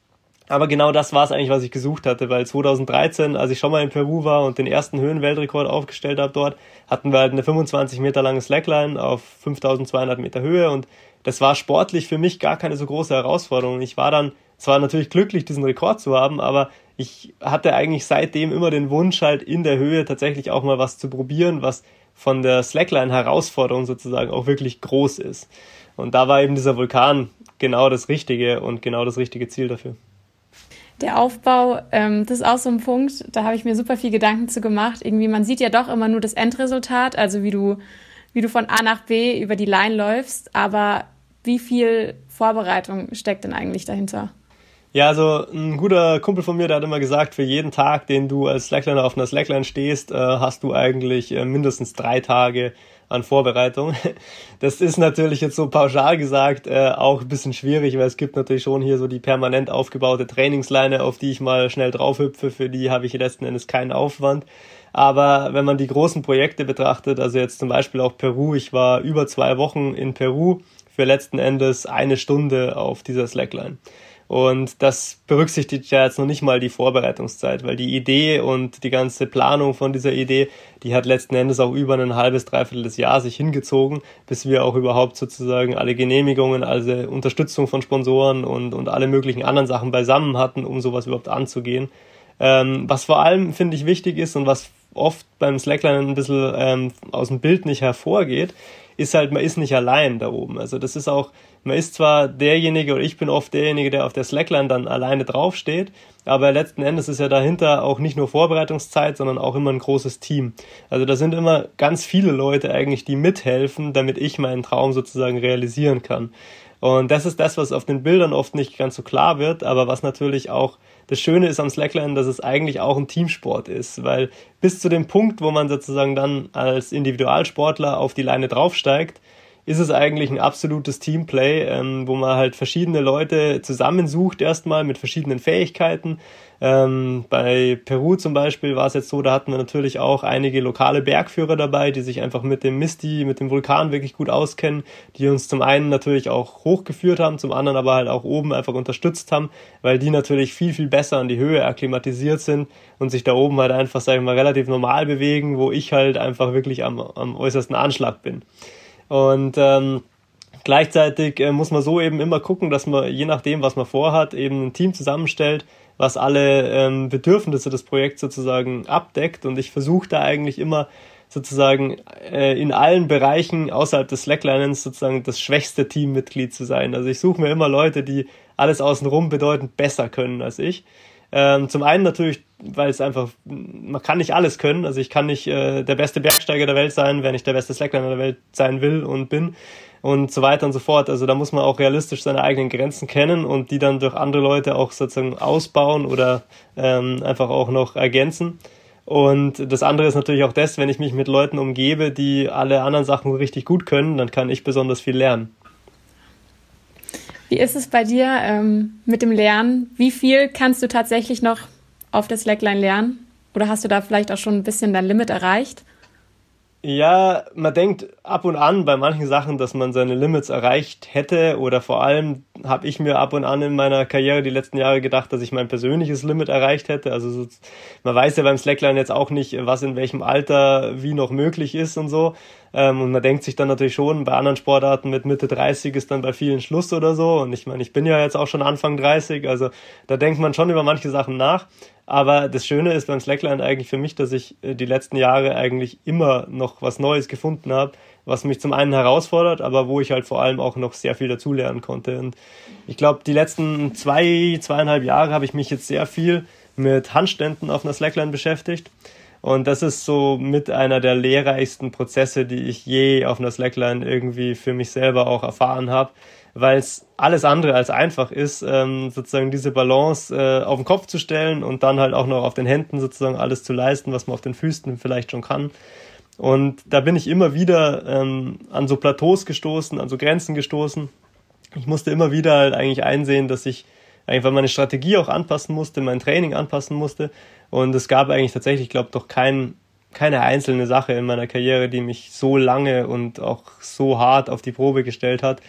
aber genau das war es eigentlich, was ich gesucht hatte, weil 2013, als ich schon mal in Peru war und den ersten Höhenweltrekord aufgestellt habe dort, hatten wir halt eine 25 Meter lange Slackline auf 5200 Meter Höhe und das war sportlich für mich gar keine so große Herausforderung. Ich war dann zwar natürlich glücklich, diesen Rekord zu haben, aber ich hatte eigentlich seitdem immer den Wunsch halt in der Höhe tatsächlich auch mal was zu probieren, was von der Slackline-Herausforderung sozusagen auch wirklich groß ist. Und da war eben dieser Vulkan genau das Richtige und genau das richtige Ziel dafür. Der Aufbau, ähm, das ist auch so ein Punkt, da habe ich mir super viel Gedanken zu gemacht. Irgendwie, man sieht ja doch immer nur das Endresultat, also wie du, wie du von A nach B über die Line läufst, aber wie viel Vorbereitung steckt denn eigentlich dahinter? Ja, also ein guter Kumpel von mir, der hat immer gesagt, für jeden Tag, den du als Slackliner auf einer Slackline stehst, äh, hast du eigentlich äh, mindestens drei Tage an Vorbereitung. Das ist natürlich jetzt so pauschal gesagt äh, auch ein bisschen schwierig, weil es gibt natürlich schon hier so die permanent aufgebaute Trainingsleine, auf die ich mal schnell draufhüpfe, für die habe ich letzten Endes keinen Aufwand. Aber wenn man die großen Projekte betrachtet, also jetzt zum Beispiel auch Peru, ich war über zwei Wochen in Peru für letzten Endes eine Stunde auf dieser Slackline. Und das berücksichtigt ja jetzt noch nicht mal die Vorbereitungszeit, weil die Idee und die ganze Planung von dieser Idee, die hat letzten Endes auch über ein halbes, dreiviertel des Jahr sich hingezogen, bis wir auch überhaupt sozusagen alle Genehmigungen, also Unterstützung von Sponsoren und, und alle möglichen anderen Sachen beisammen hatten, um sowas überhaupt anzugehen. Ähm, was vor allem, finde ich, wichtig ist und was oft beim Slackline ein bisschen ähm, aus dem Bild nicht hervorgeht, ist halt, man ist nicht allein da oben. Also das ist auch, man ist zwar derjenige oder ich bin oft derjenige, der auf der Slackline dann alleine draufsteht, aber letzten Endes ist ja dahinter auch nicht nur Vorbereitungszeit, sondern auch immer ein großes Team. Also da sind immer ganz viele Leute eigentlich, die mithelfen, damit ich meinen Traum sozusagen realisieren kann. Und das ist das, was auf den Bildern oft nicht ganz so klar wird, aber was natürlich auch das Schöne ist am Slackline, dass es eigentlich auch ein Teamsport ist, weil bis zu dem Punkt, wo man sozusagen dann als Individualsportler auf die Leine draufsteigt, ist es eigentlich ein absolutes Teamplay, ähm, wo man halt verschiedene Leute zusammensucht erstmal mit verschiedenen Fähigkeiten. Ähm, bei Peru zum Beispiel war es jetzt so, da hatten wir natürlich auch einige lokale Bergführer dabei, die sich einfach mit dem Misti, mit dem Vulkan wirklich gut auskennen, die uns zum einen natürlich auch hochgeführt haben, zum anderen aber halt auch oben einfach unterstützt haben, weil die natürlich viel, viel besser an die Höhe akklimatisiert sind und sich da oben halt einfach, sag ich mal, relativ normal bewegen, wo ich halt einfach wirklich am, am äußersten Anschlag bin. Und ähm, gleichzeitig äh, muss man so eben immer gucken, dass man je nachdem, was man vorhat, eben ein Team zusammenstellt, was alle ähm, Bedürfnisse des Projekts sozusagen abdeckt. Und ich versuche da eigentlich immer sozusagen äh, in allen Bereichen außerhalb des Slacklinens sozusagen das schwächste Teammitglied zu sein. Also ich suche mir immer Leute, die alles außenrum bedeutend besser können als ich. Ähm, zum einen natürlich, weil es einfach, man kann nicht alles können. Also ich kann nicht äh, der beste Bergsteiger der Welt sein, wenn ich der beste Slackliner der Welt sein will und bin und so weiter und so fort. Also da muss man auch realistisch seine eigenen Grenzen kennen und die dann durch andere Leute auch sozusagen ausbauen oder ähm, einfach auch noch ergänzen. Und das andere ist natürlich auch das, wenn ich mich mit Leuten umgebe, die alle anderen Sachen richtig gut können, dann kann ich besonders viel lernen. Wie ist es bei dir ähm, mit dem Lernen? Wie viel kannst du tatsächlich noch auf der Slackline lernen? Oder hast du da vielleicht auch schon ein bisschen dein Limit erreicht? Ja, man denkt ab und an bei manchen Sachen, dass man seine Limits erreicht hätte oder vor allem habe ich mir ab und an in meiner Karriere die letzten Jahre gedacht, dass ich mein persönliches Limit erreicht hätte. Also so, man weiß ja beim Slackline jetzt auch nicht, was in welchem Alter wie noch möglich ist und so. Ähm, und man denkt sich dann natürlich schon, bei anderen Sportarten mit Mitte 30 ist dann bei vielen Schluss oder so. Und ich meine, ich bin ja jetzt auch schon Anfang 30, also da denkt man schon über manche Sachen nach. Aber das Schöne ist beim Slackline eigentlich für mich, dass ich äh, die letzten Jahre eigentlich immer noch was Neues gefunden habe, was mich zum einen herausfordert, aber wo ich halt vor allem auch noch sehr viel dazulernen konnte. Und ich glaube, die letzten zwei, zweieinhalb Jahre habe ich mich jetzt sehr viel mit Handständen auf einer Slackline beschäftigt. Und das ist so mit einer der lehrreichsten Prozesse, die ich je auf einer Slackline irgendwie für mich selber auch erfahren habe, weil es alles andere als einfach ist, ähm, sozusagen diese Balance äh, auf den Kopf zu stellen und dann halt auch noch auf den Händen sozusagen alles zu leisten, was man auf den Füßen vielleicht schon kann. Und da bin ich immer wieder ähm, an so Plateaus gestoßen, an so Grenzen gestoßen. Ich musste immer wieder halt eigentlich einsehen, dass ich einfach meine Strategie auch anpassen musste, mein Training anpassen musste. Und es gab eigentlich tatsächlich, glaube doch kein, keine einzelne Sache in meiner Karriere, die mich so lange und auch so hart auf die Probe gestellt hat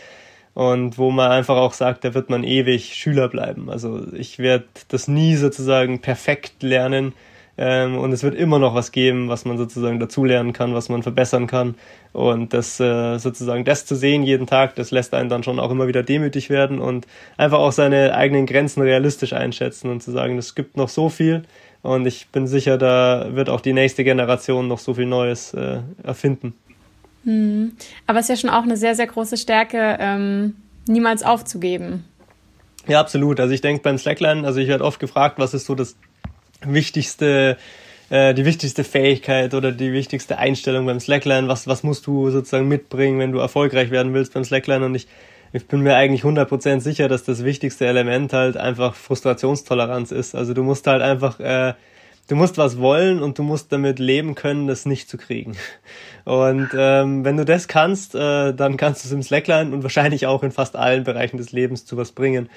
und wo man einfach auch sagt, da wird man ewig Schüler bleiben. Also ich werde das nie sozusagen perfekt lernen ähm, und es wird immer noch was geben, was man sozusagen dazulernen kann, was man verbessern kann und das äh, sozusagen das zu sehen jeden Tag, das lässt einen dann schon auch immer wieder demütig werden und einfach auch seine eigenen Grenzen realistisch einschätzen und zu sagen, es gibt noch so viel und ich bin sicher, da wird auch die nächste Generation noch so viel Neues äh, erfinden. Hm. Aber es ist ja schon auch eine sehr, sehr große Stärke, ähm, niemals aufzugeben. Ja, absolut. Also ich denke beim Slackline, also ich werde oft gefragt, was ist so das wichtigste, äh, die wichtigste Fähigkeit oder die wichtigste Einstellung beim Slackline? Was, was musst du sozusagen mitbringen, wenn du erfolgreich werden willst beim Slackline? Und ich, ich bin mir eigentlich 100% sicher, dass das wichtigste Element halt einfach Frustrationstoleranz ist. Also du musst halt einfach äh, du musst was wollen und du musst damit leben können, das nicht zu kriegen. Und ähm, wenn du das kannst, äh, dann kannst du es im Slackline und wahrscheinlich auch in fast allen Bereichen des Lebens zu was bringen.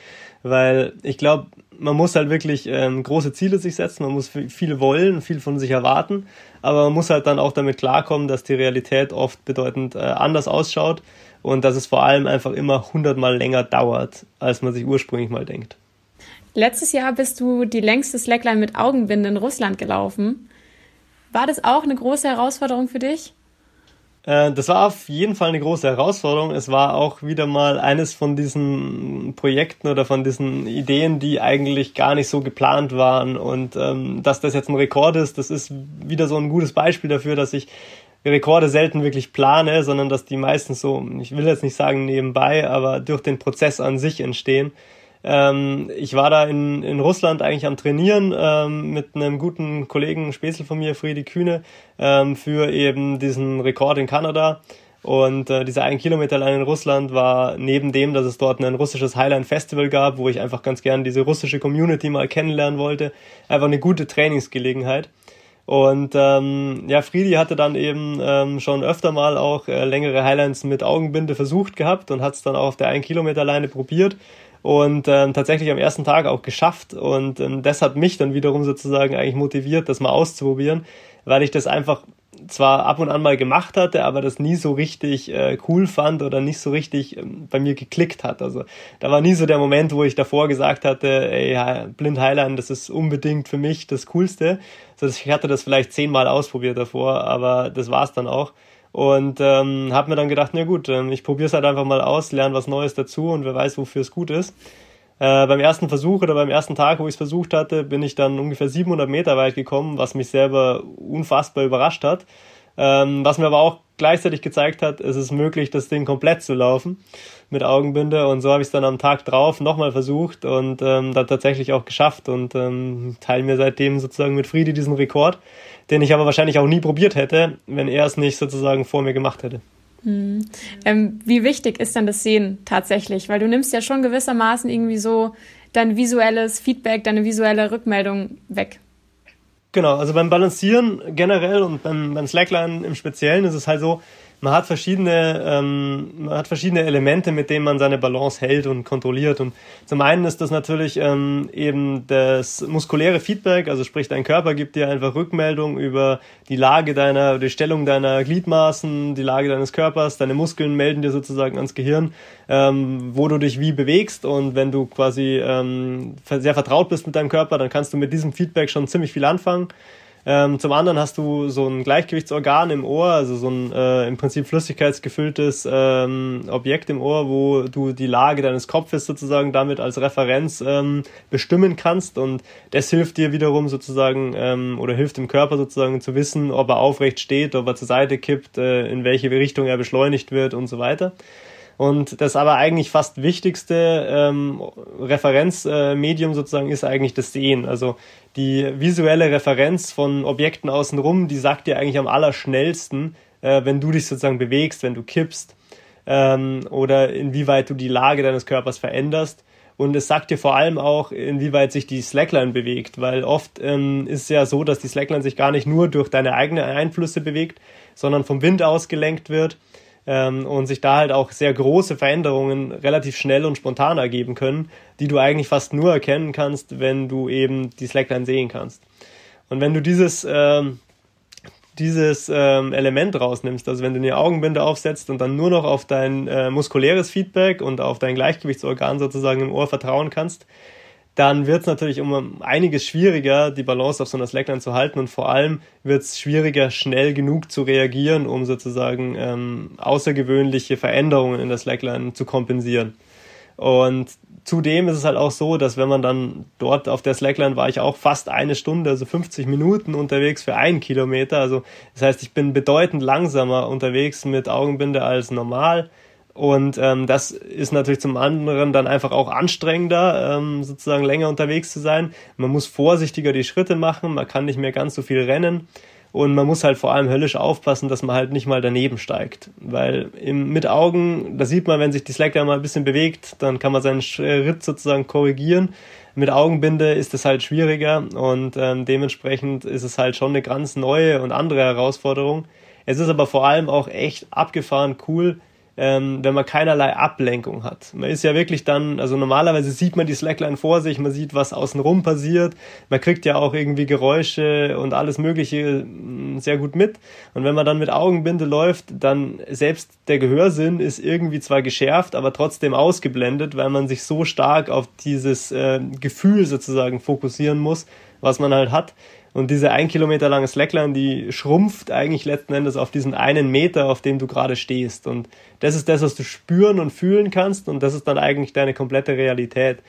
Weil ich glaube, man muss halt wirklich ähm, große Ziele sich setzen, man muss viel wollen, viel von sich erwarten, aber man muss halt dann auch damit klarkommen, dass die Realität oft bedeutend äh, anders ausschaut und dass es vor allem einfach immer hundertmal länger dauert, als man sich ursprünglich mal denkt. Letztes Jahr bist du die längste Slackline mit Augenbinde in Russland gelaufen. War das auch eine große Herausforderung für dich? Äh, das war auf jeden Fall eine große Herausforderung. Es war auch wieder mal eines von diesen Projekten oder von diesen Ideen, die eigentlich gar nicht so geplant waren. Und ähm, dass das jetzt ein Rekord ist, das ist wieder so ein gutes Beispiel dafür, dass ich Rekorde selten wirklich plane, sondern dass die meistens so, ich will jetzt nicht sagen nebenbei, aber durch den Prozess an sich entstehen. Ähm, ich war da in, in Russland eigentlich am Trainieren ähm, mit einem guten Kollegen, Späßel von mir, Friedi Kühne, ähm, für eben diesen Rekord in Kanada. Und äh, dieser ein Kilometer allein in Russland war neben dem, dass es dort ein russisches Highline Festival gab, wo ich einfach ganz gern diese russische Community mal kennenlernen wollte, einfach eine gute Trainingsgelegenheit. Und ähm, ja, Friedi hatte dann eben ähm, schon öfter mal auch äh, längere Highlines mit Augenbinde versucht gehabt und hat es dann auch auf der 1 Kilometer Leine probiert und ähm, tatsächlich am ersten Tag auch geschafft. Und ähm, das hat mich dann wiederum sozusagen eigentlich motiviert, das mal auszuprobieren, weil ich das einfach zwar ab und an mal gemacht hatte, aber das nie so richtig äh, cool fand oder nicht so richtig ähm, bei mir geklickt hat. Also da war nie so der Moment, wo ich davor gesagt hatte, ey, Blind Highline, das ist unbedingt für mich das Coolste. Also ich hatte das vielleicht zehnmal ausprobiert davor, aber das war's dann auch. Und ähm, habe mir dann gedacht, na gut, ähm, ich probiere es halt einfach mal aus, lerne was Neues dazu und wer weiß, wofür es gut ist. Äh, beim ersten Versuch oder beim ersten Tag, wo ich es versucht hatte, bin ich dann ungefähr 700 Meter weit gekommen, was mich selber unfassbar überrascht hat. Ähm, was mir aber auch gleichzeitig gezeigt hat, es ist möglich, das Ding komplett zu laufen mit Augenbinde. Und so habe ich es dann am Tag drauf nochmal versucht und ähm, dann tatsächlich auch geschafft und ähm, teile mir seitdem sozusagen mit Friedi diesen Rekord, den ich aber wahrscheinlich auch nie probiert hätte, wenn er es nicht sozusagen vor mir gemacht hätte. Mhm. Ähm, wie wichtig ist denn das Sehen tatsächlich? Weil du nimmst ja schon gewissermaßen irgendwie so dein visuelles Feedback, deine visuelle Rückmeldung weg. Genau, also beim Balancieren generell und beim, beim Slackline im Speziellen ist es halt so, man hat verschiedene, ähm, man hat verschiedene Elemente, mit denen man seine Balance hält und kontrolliert. Und zum einen ist das natürlich ähm, eben das muskuläre Feedback, also sprich dein Körper gibt dir einfach Rückmeldung über die Lage deiner, die Stellung deiner Gliedmaßen, die Lage deines Körpers, deine Muskeln melden dir sozusagen ans Gehirn, ähm, wo du dich wie bewegst. Und wenn du quasi ähm, sehr vertraut bist mit deinem Körper, dann kannst du mit diesem Feedback schon ziemlich viel anfangen. Ähm, zum anderen hast du so ein Gleichgewichtsorgan im Ohr, also so ein äh, im Prinzip flüssigkeitsgefülltes ähm, Objekt im Ohr, wo du die Lage deines Kopfes sozusagen damit als Referenz ähm, bestimmen kannst und das hilft dir wiederum sozusagen ähm, oder hilft dem Körper sozusagen zu wissen, ob er aufrecht steht, ob er zur Seite kippt, äh, in welche Richtung er beschleunigt wird und so weiter. Und das aber eigentlich fast wichtigste ähm, Referenzmedium äh, sozusagen ist eigentlich das Sehen. Also die visuelle Referenz von Objekten außenrum, die sagt dir eigentlich am allerschnellsten, äh, wenn du dich sozusagen bewegst, wenn du kippst ähm, oder inwieweit du die Lage deines Körpers veränderst. Und es sagt dir vor allem auch, inwieweit sich die Slackline bewegt, weil oft ähm, ist es ja so, dass die Slackline sich gar nicht nur durch deine eigenen Einflüsse bewegt, sondern vom Wind ausgelenkt wird ähm, und sich da halt auch sehr große Veränderungen relativ schnell und spontan ergeben können, die du eigentlich fast nur erkennen kannst, wenn du eben die Slackline sehen kannst. Und wenn du dieses, ähm, dieses ähm, Element rausnimmst, also wenn du eine Augenbinde aufsetzt und dann nur noch auf dein äh, muskuläres Feedback und auf dein Gleichgewichtsorgan sozusagen im Ohr vertrauen kannst, dann wird es natürlich um einiges schwieriger, die Balance auf so einer Slackline zu halten und vor allem wird es schwieriger, schnell genug zu reagieren, um sozusagen ähm, außergewöhnliche Veränderungen in der Slackline zu kompensieren. Und zudem ist es halt auch so, dass wenn man dann dort auf der Slackline war ich auch fast eine Stunde, also 50 Minuten unterwegs für einen Kilometer. Also das heißt, ich bin bedeutend langsamer unterwegs mit Augenbinde als normal. Und ähm, das ist natürlich zum anderen dann einfach auch anstrengender, ähm, sozusagen länger unterwegs zu sein. Man muss vorsichtiger die Schritte machen, man kann nicht mehr ganz so viel rennen. Und man muss halt vor allem höllisch aufpassen, dass man halt nicht mal daneben steigt. Weil im, mit Augen, da sieht man, wenn sich die Slacker mal ein bisschen bewegt, dann kann man seinen Schritt sozusagen korrigieren. Mit Augenbinde ist es halt schwieriger und ähm, dementsprechend ist es halt schon eine ganz neue und andere Herausforderung. Es ist aber vor allem auch echt abgefahren cool, ähm, wenn man keinerlei Ablenkung hat. Man ist ja wirklich dann, also normalerweise sieht man die Slackline vor sich, man sieht, was außenrum passiert, man kriegt ja auch irgendwie Geräusche und alles Mögliche mm, sehr gut mit. Und wenn man dann mit Augenbinde läuft, dann selbst der Gehörsinn ist irgendwie zwar geschärft, aber trotzdem ausgeblendet, weil man sich so stark auf dieses äh, Gefühl sozusagen fokussieren muss, was man halt hat. Und diese ein Kilometer lange Slackline, die schrumpft eigentlich letzten Endes auf diesen einen Meter, auf dem du gerade stehst. Und das ist das, was du spüren und fühlen kannst. Und das ist dann eigentlich deine komplette Realität.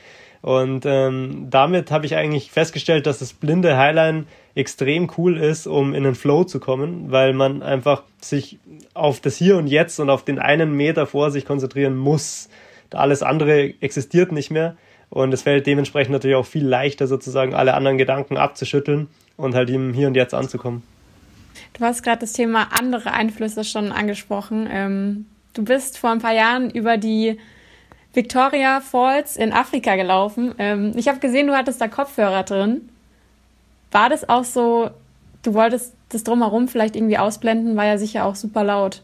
Und ähm, damit habe ich eigentlich festgestellt, dass das blinde Highline extrem cool ist, um in den Flow zu kommen, weil man einfach sich auf das Hier und Jetzt und auf den einen Meter vor sich konzentrieren muss. Alles andere existiert nicht mehr. Und es fällt dementsprechend natürlich auch viel leichter, sozusagen alle anderen Gedanken abzuschütteln und halt ihm hier und jetzt anzukommen. Du hast gerade das Thema andere Einflüsse schon angesprochen. Ähm, du bist vor ein paar Jahren über die Victoria Falls in Afrika gelaufen. Ähm, ich habe gesehen, du hattest da Kopfhörer drin. War das auch so du wolltest das drumherum vielleicht irgendwie ausblenden, war ja sicher auch super laut.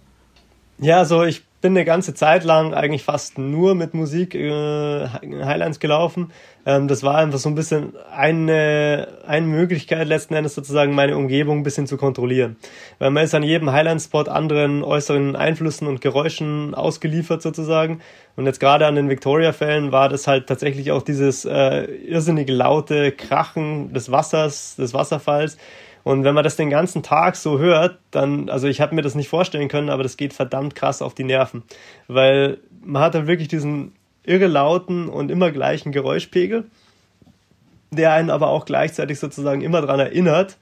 Ja, so ich bin eine ganze Zeit lang eigentlich fast nur mit Musik äh, Highlands gelaufen. Ähm, das war einfach so ein bisschen eine, eine Möglichkeit, letzten Endes sozusagen meine Umgebung ein bisschen zu kontrollieren. Weil man ist an jedem Highland-Spot anderen äußeren Einflüssen und Geräuschen ausgeliefert sozusagen. Und jetzt gerade an den Victoria-Fällen war das halt tatsächlich auch dieses äh, irrsinnige laute Krachen des Wassers, des Wasserfalls und wenn man das den ganzen Tag so hört, dann, also ich habe mir das nicht vorstellen können, aber das geht verdammt krass auf die Nerven. Weil man hat dann wirklich diesen irre lauten und immer gleichen Geräuschpegel, der einen aber auch gleichzeitig sozusagen immer daran erinnert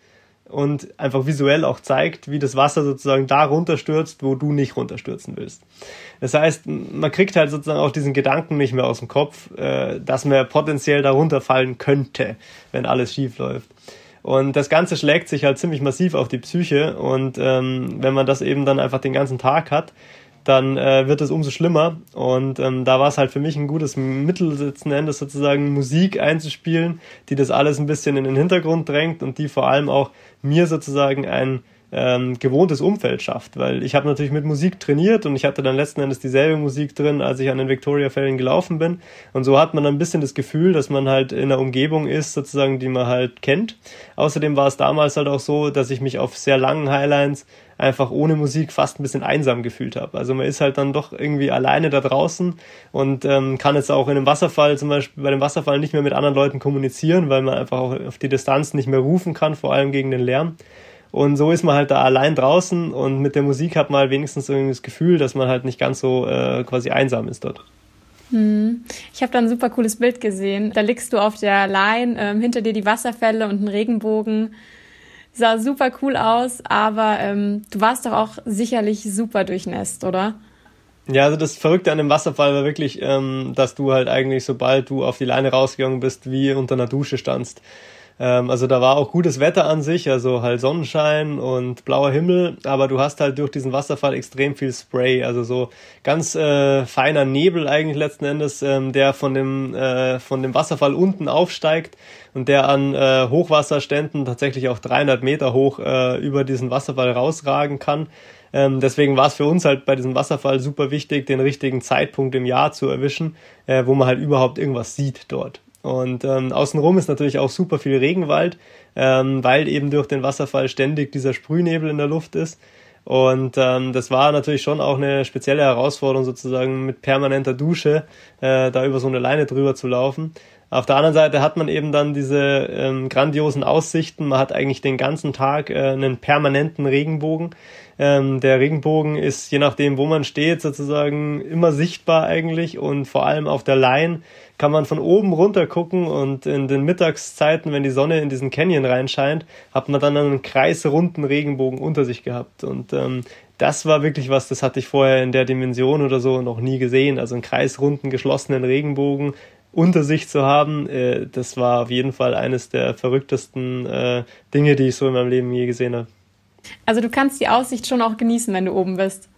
und einfach visuell auch zeigt, wie das Wasser sozusagen da runterstürzt, wo du nicht runterstürzen willst. Das heißt, man kriegt halt sozusagen auch diesen Gedanken nicht mehr aus dem Kopf, äh, dass man potenziell da runterfallen könnte, wenn alles schief läuft. Und das Ganze schlägt sich halt ziemlich massiv auf die Psyche. Und ähm, wenn man das eben dann einfach den ganzen Tag hat, dann äh, wird es umso schlimmer. Und ähm, da war es halt für mich ein gutes Mittel letzten Endes sozusagen Musik einzuspielen, die das alles ein bisschen in den Hintergrund drängt und die vor allem auch mir sozusagen ein ähm, gewohntes Umfeld schafft, weil ich habe natürlich mit Musik trainiert und ich hatte dann letzten Endes dieselbe Musik drin, als ich an den Victoria-Fällen gelaufen bin und so hat man dann ein bisschen das Gefühl, dass man halt in einer Umgebung ist, sozusagen, die man halt kennt. Außerdem war es damals halt auch so, dass ich mich auf sehr langen Highlines einfach ohne Musik fast ein bisschen einsam gefühlt habe. Also man ist halt dann doch irgendwie alleine da draußen und ähm, kann jetzt auch in einem Wasserfall zum Beispiel bei dem Wasserfall nicht mehr mit anderen Leuten kommunizieren, weil man einfach auch auf die Distanz nicht mehr rufen kann, vor allem gegen den Lärm. Und so ist man halt da allein draußen und mit der Musik hat man halt wenigstens irgendwie das Gefühl, dass man halt nicht ganz so äh, quasi einsam ist dort. Hm. Ich habe da ein super cooles Bild gesehen. Da liegst du auf der Line, ähm, hinter dir die Wasserfälle und ein Regenbogen. Sah super cool aus, aber ähm, du warst doch auch sicherlich super durchnässt, oder? Ja, also das Verrückte an dem Wasserfall war wirklich, ähm, dass du halt eigentlich, sobald du auf die Leine rausgegangen bist, wie unter einer Dusche standst. Ähm, also da war auch gutes Wetter an sich, also halt Sonnenschein und blauer Himmel, aber du hast halt durch diesen Wasserfall extrem viel Spray, also so ganz äh, feiner Nebel eigentlich letzten Endes, ähm, der von dem, äh, von dem Wasserfall unten aufsteigt und der an äh, Hochwasserständen tatsächlich auch 300 Meter hoch äh, über diesen Wasserfall rausragen kann. Ähm, deswegen war es für uns halt bei diesem Wasserfall super wichtig, den richtigen Zeitpunkt im Jahr zu erwischen, äh, wo man halt überhaupt irgendwas sieht dort. Und ähm, außenrum ist natürlich auch super viel Regenwald, ähm, weil eben durch den Wasserfall ständig dieser Sprühnebel in der Luft ist. Und ähm, das war natürlich schon auch eine spezielle Herausforderung, sozusagen mit permanenter Dusche äh, da über so eine Leine drüber zu laufen. Auf der anderen Seite hat man eben dann diese ähm, grandiosen Aussichten. Man hat eigentlich den ganzen Tag äh, einen permanenten Regenbogen. Ähm, der Regenbogen ist, je nachdem, wo man steht, sozusagen immer sichtbar eigentlich und vor allem auf der Line kann man von oben runter gucken und in den Mittagszeiten, wenn die Sonne in diesen Canyon reinscheint, hat man dann einen kreisrunden Regenbogen unter sich gehabt. Und ähm, das war wirklich was, das hatte ich vorher in der Dimension oder so noch nie gesehen. Also einen kreisrunden, geschlossenen Regenbogen unter sich zu haben, äh, das war auf jeden Fall eines der verrücktesten äh, Dinge, die ich so in meinem Leben je gesehen habe. Also du kannst die Aussicht schon auch genießen, wenn du oben bist.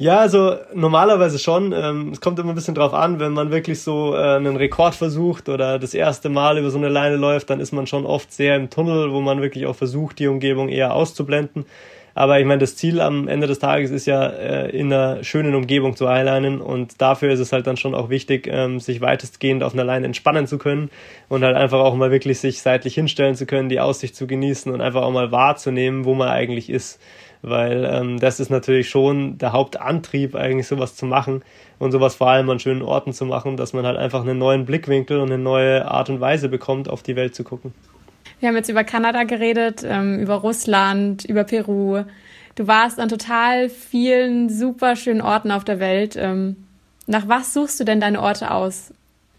Ja, also normalerweise schon. Ähm, es kommt immer ein bisschen drauf an, wenn man wirklich so äh, einen Rekord versucht oder das erste Mal über so eine Leine läuft, dann ist man schon oft sehr im Tunnel, wo man wirklich auch versucht, die Umgebung eher auszublenden. Aber ich meine, das Ziel am Ende des Tages ist ja, äh, in einer schönen Umgebung zu highlinen und dafür ist es halt dann schon auch wichtig, ähm, sich weitestgehend auf einer Leine entspannen zu können und halt einfach auch mal wirklich sich seitlich hinstellen zu können, die Aussicht zu genießen und einfach auch mal wahrzunehmen, wo man eigentlich ist weil ähm, das ist natürlich schon der Hauptantrieb, eigentlich sowas zu machen und sowas vor allem an schönen Orten zu machen, dass man halt einfach einen neuen Blickwinkel und eine neue Art und Weise bekommt, auf die Welt zu gucken. Wir haben jetzt über Kanada geredet, ähm, über Russland, über Peru. Du warst an total vielen super schönen Orten auf der Welt. Ähm, nach was suchst du denn deine Orte aus?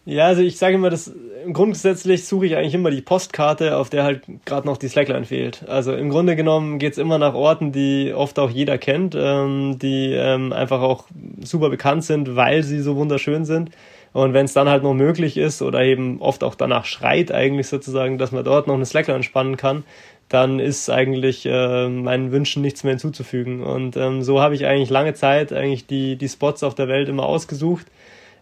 Ja, also ich sage immer, das grundsätzlich suche ich eigentlich immer die Postkarte, auf der halt gerade noch die Slackline fehlt. Also im Grunde genommen geht's immer nach Orten, die oft auch jeder kennt, ähm, die ähm, einfach auch super bekannt sind, weil sie so wunderschön sind. Und wenn es dann halt noch möglich ist oder eben oft auch danach schreit eigentlich sozusagen, dass man dort noch eine Slackline spannen kann, dann ist eigentlich äh, meinen Wünschen nichts mehr hinzuzufügen. Und ähm, so habe ich eigentlich lange Zeit eigentlich die, die Spots auf der Welt immer ausgesucht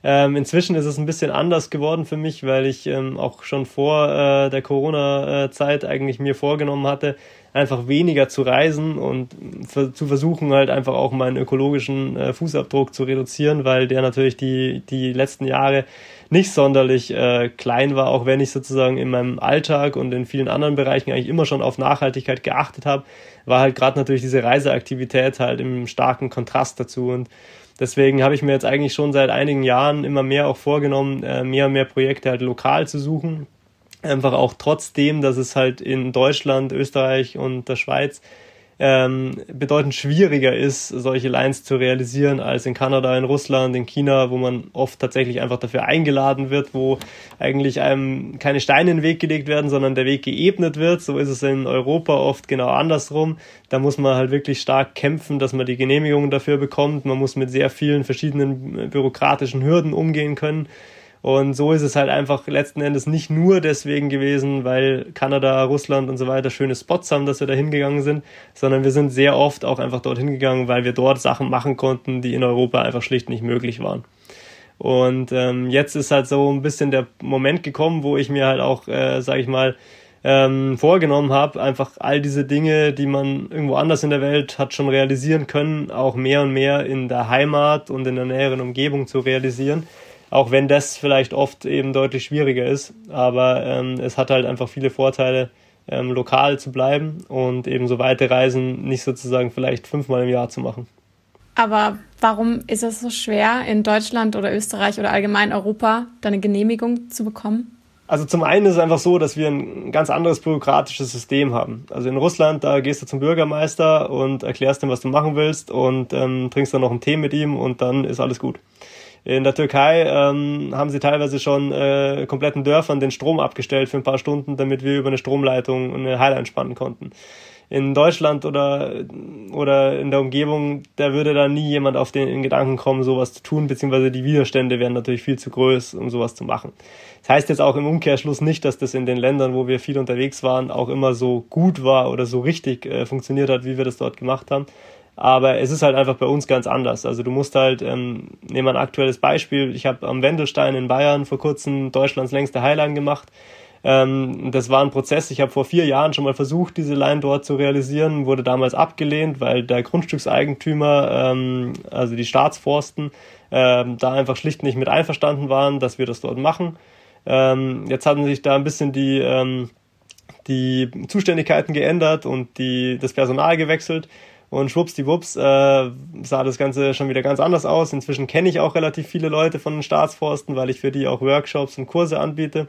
Ähm, inzwischen ist es ein bisschen anders geworden für mich, weil ich ähm, auch schon vor äh, der Corona-Zeit eigentlich mir vorgenommen hatte, einfach weniger zu reisen und zu versuchen halt einfach auch meinen ökologischen äh, Fußabdruck zu reduzieren, weil der natürlich die, die letzten Jahre nicht sonderlich äh, klein war, auch wenn ich sozusagen in meinem Alltag und in vielen anderen Bereichen eigentlich immer schon auf Nachhaltigkeit geachtet habe, war halt gerade natürlich diese Reiseaktivität halt im starken Kontrast dazu und Deswegen habe ich mir jetzt eigentlich schon seit einigen Jahren immer mehr auch vorgenommen, äh, mehr und mehr Projekte halt lokal zu suchen. Einfach auch trotzdem, dass es halt in Deutschland, Österreich und der Schweiz ähm, bedeutend schwieriger ist, solche Lines zu realisieren als in Kanada, in Russland, in China, wo man oft tatsächlich einfach dafür eingeladen wird, wo eigentlich einem keine Steine in den Weg gelegt werden, sondern der Weg geebnet wird. So ist es in Europa oft genau andersrum. Da muss man halt wirklich stark kämpfen, dass man die Genehmigung dafür bekommt. Man muss mit sehr vielen verschiedenen bürokratischen Hürden umgehen können. Und so ist es halt einfach letzten Endes nicht nur deswegen gewesen, weil Kanada, Russland und so weiter schöne Spots haben, dass wir da hingegangen sind, sondern wir sind sehr oft auch einfach dorthin gegangen, weil wir dort Sachen machen konnten, die in Europa einfach schlicht nicht möglich waren. Und ähm, jetzt ist halt so ein bisschen der Moment gekommen, wo ich mir halt auch, äh, sage ich mal, ähm, vorgenommen habe, einfach all diese Dinge, die man irgendwo anders in der Welt hat schon realisieren können, auch mehr und mehr in der Heimat und in der näheren Umgebung zu realisieren auch wenn das vielleicht oft eben deutlich schwieriger ist. Aber ähm, es hat halt einfach viele Vorteile, ähm, lokal zu bleiben und eben so weite Reisen nicht sozusagen vielleicht fünfmal im Jahr zu machen. Aber warum ist es so schwer, in Deutschland oder Österreich oder allgemein Europa eine Genehmigung zu bekommen? Also zum einen ist es einfach so, dass wir ein ganz anderes bürokratisches System haben. Also in Russland, da gehst du zum Bürgermeister und erklärst ihm, was du machen willst und ähm, trinkst dann noch einen Tee mit ihm und dann ist alles gut. In der Türkei ähm, haben sie teilweise schon äh, kompletten Dörfern den Strom abgestellt für ein paar Stunden, damit wir über eine Stromleitung eine Highline spannen konnten. In Deutschland oder, oder in der Umgebung, da würde da nie jemand auf den Gedanken kommen, sowas zu tun, beziehungsweise die Widerstände wären natürlich viel zu groß, um sowas zu machen. Das heißt jetzt auch im Umkehrschluss nicht, dass das in den Ländern, wo wir viel unterwegs waren, auch immer so gut war oder so richtig äh, funktioniert hat, wie wir das dort gemacht haben. Aber es ist halt einfach bei uns ganz anders. Also du musst halt, ähm, nehmen wir ein aktuelles Beispiel, ich habe am Wendelstein in Bayern vor kurzem Deutschlands längste Highline gemacht. Ähm, das war ein Prozess, ich habe vor vier Jahren schon mal versucht, diese Line dort zu realisieren, wurde damals abgelehnt, weil der Grundstückseigentümer, ähm, also die Staatsforsten, ähm, da einfach schlicht nicht mit einverstanden waren, dass wir das dort machen. Ähm, jetzt hatten sich da ein bisschen die, ähm, die Zuständigkeiten geändert und die, das Personal gewechselt. Und schwuppsdiwupps äh, sah das Ganze schon wieder ganz anders aus. Inzwischen kenne ich auch relativ viele Leute von den Staatsforsten, weil ich für die auch Workshops und Kurse anbiete.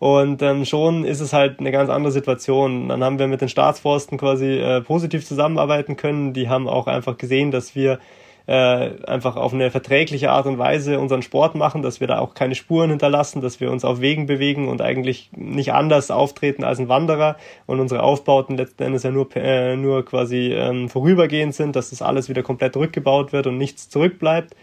Und ähm, schon ist es halt eine ganz andere Situation. Dann haben wir mit den Staatsforsten quasi äh, positiv zusammenarbeiten können. Die haben auch einfach gesehen, dass wir äh, einfach auf eine verträgliche Art und Weise unseren Sport machen, dass wir da auch keine Spuren hinterlassen, dass wir uns auf Wegen bewegen und eigentlich nicht anders auftreten als ein Wanderer und unsere Aufbauten letzten Endes ja nur, äh, nur quasi ähm, vorübergehend sind, dass das alles wieder komplett rückgebaut wird und nichts zurückbleibt.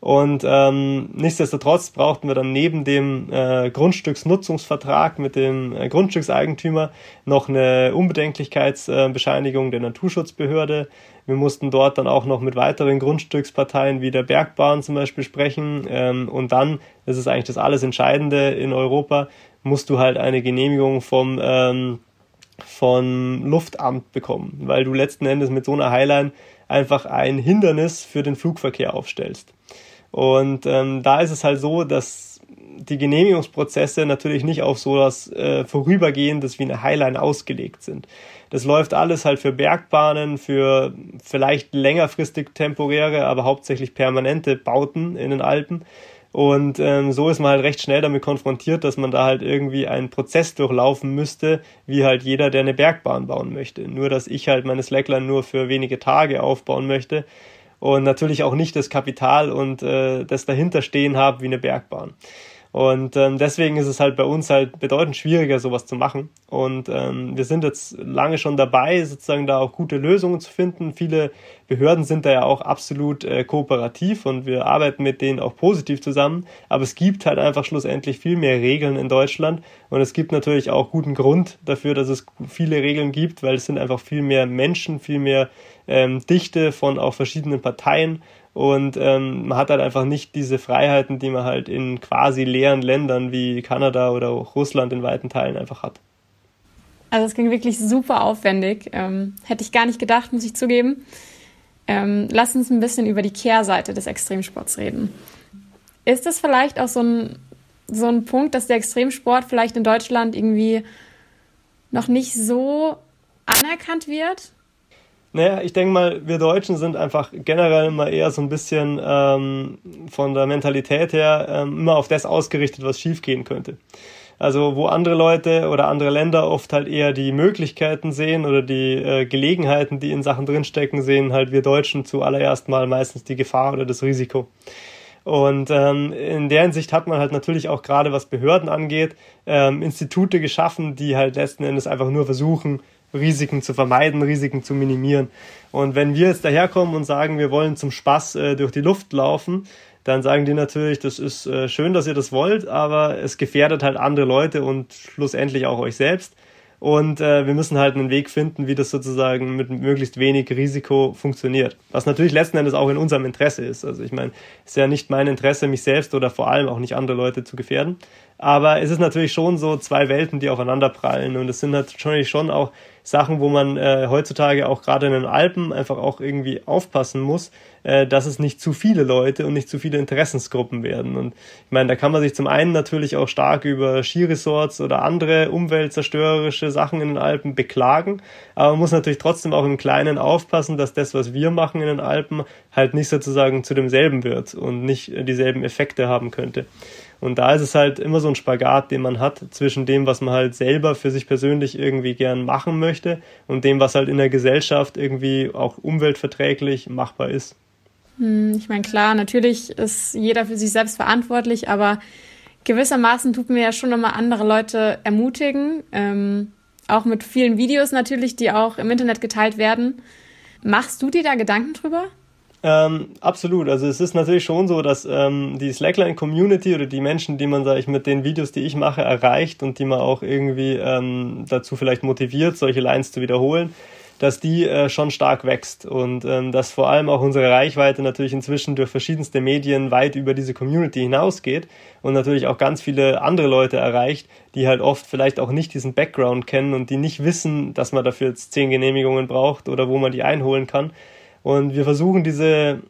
Und ähm, nichtsdestotrotz brauchten wir dann neben dem äh, Grundstücksnutzungsvertrag mit dem äh, Grundstückseigentümer noch eine Unbedenklichkeitsbescheinigung äh, der Naturschutzbehörde. Wir mussten dort dann auch noch mit weiteren Grundstücksparteien wie der Bergbahn zum Beispiel sprechen. Ähm, und dann, das ist eigentlich das alles Entscheidende in Europa, musst du halt eine Genehmigung vom ähm, von Luftamt bekommen, weil du letzten Endes mit so einer Highline einfach ein Hindernis für den Flugverkehr aufstellst. Und ähm, da ist es halt so, dass die Genehmigungsprozesse natürlich nicht auf so was äh, Vorübergehendes wie eine Highline ausgelegt sind. Das läuft alles halt für Bergbahnen, für vielleicht längerfristig temporäre, aber hauptsächlich permanente Bauten in den Alpen. Und ähm, so ist man halt recht schnell damit konfrontiert, dass man da halt irgendwie einen Prozess durchlaufen müsste, wie halt jeder, der eine Bergbahn bauen möchte. Nur, dass ich halt meine Slackline nur für wenige Tage aufbauen möchte, und natürlich auch nicht das Kapital und äh, das dahinterstehen habe wie eine Bergbahn. Und ähm, deswegen ist es halt bei uns halt bedeutend schwieriger, sowas zu machen. Und ähm, wir sind jetzt lange schon dabei, sozusagen da auch gute Lösungen zu finden. Viele Behörden sind da ja auch absolut äh, kooperativ und wir arbeiten mit denen auch positiv zusammen. Aber es gibt halt einfach schlussendlich viel mehr Regeln in Deutschland. Und es gibt natürlich auch guten Grund dafür, dass es viele Regeln gibt, weil es sind einfach viel mehr Menschen, viel mehr ähm, Dichte von auch verschiedenen Parteien Und ähm, man hat halt einfach nicht diese Freiheiten, die man halt in quasi leeren Ländern wie Kanada oder Russland in weiten Teilen einfach hat. Also es ging wirklich super aufwendig. Ähm, hätte ich gar nicht gedacht, muss ich zugeben. Ähm, lass uns ein bisschen über die Kehrseite des Extremsports reden. Ist das vielleicht auch so ein, so ein Punkt, dass der Extremsport vielleicht in Deutschland irgendwie noch nicht so anerkannt wird? Naja, ich denke mal, wir Deutschen sind einfach generell immer eher so ein bisschen ähm, von der Mentalität her ähm, immer auf das ausgerichtet, was schiefgehen könnte. Also wo andere Leute oder andere Länder oft halt eher die Möglichkeiten sehen oder die äh, Gelegenheiten, die in Sachen drinstecken, sehen halt wir Deutschen zuallererst mal meistens die Gefahr oder das Risiko. Und ähm, in der Hinsicht hat man halt natürlich auch gerade was Behörden angeht, ähm, Institute geschaffen, die halt letzten Endes einfach nur versuchen, Risiken zu vermeiden, Risiken zu minimieren. Und wenn wir jetzt daherkommen und sagen, wir wollen zum Spaß äh, durch die Luft laufen, dann sagen die natürlich, das ist äh, schön, dass ihr das wollt, aber es gefährdet halt andere Leute und schlussendlich auch euch selbst. Und äh, wir müssen halt einen Weg finden, wie das sozusagen mit möglichst wenig Risiko funktioniert. Was natürlich letzten Endes auch in unserem Interesse ist. Also ich meine, es ist ja nicht mein Interesse, mich selbst oder vor allem auch nicht andere Leute zu gefährden. Aber es ist natürlich schon so zwei Welten, die aufeinander prallen. Und es sind natürlich schon auch Sachen, wo man äh, heutzutage auch gerade in den Alpen einfach auch irgendwie aufpassen muss, äh, dass es nicht zu viele Leute und nicht zu viele Interessensgruppen werden. Und ich meine, da kann man sich zum einen natürlich auch stark über Skiresorts oder andere umweltzerstörerische Sachen in den Alpen beklagen, aber man muss natürlich trotzdem auch im Kleinen aufpassen, dass das, was wir machen in den Alpen, halt nicht sozusagen zu demselben wird und nicht dieselben Effekte haben könnte. Und da ist es halt immer so ein Spagat, den man hat zwischen dem, was man halt selber für sich persönlich irgendwie gern machen möchte und dem, was halt in der Gesellschaft irgendwie auch umweltverträglich machbar ist. Hm, ich meine, klar, natürlich ist jeder für sich selbst verantwortlich, aber gewissermaßen tut mir ja schon nochmal andere Leute ermutigen. Ähm, auch mit vielen Videos natürlich, die auch im Internet geteilt werden. Machst du dir da Gedanken drüber? Ähm, absolut. Also es ist natürlich schon so, dass ähm, die Slackline-Community oder die Menschen, die man, sage ich, mit den Videos, die ich mache, erreicht und die man auch irgendwie ähm, dazu vielleicht motiviert, solche Lines zu wiederholen, dass die äh, schon stark wächst und ähm, dass vor allem auch unsere Reichweite natürlich inzwischen durch verschiedenste Medien weit über diese Community hinausgeht und natürlich auch ganz viele andere Leute erreicht, die halt oft vielleicht auch nicht diesen Background kennen und die nicht wissen, dass man dafür jetzt zehn Genehmigungen braucht oder wo man die einholen kann und wir versuchen diese,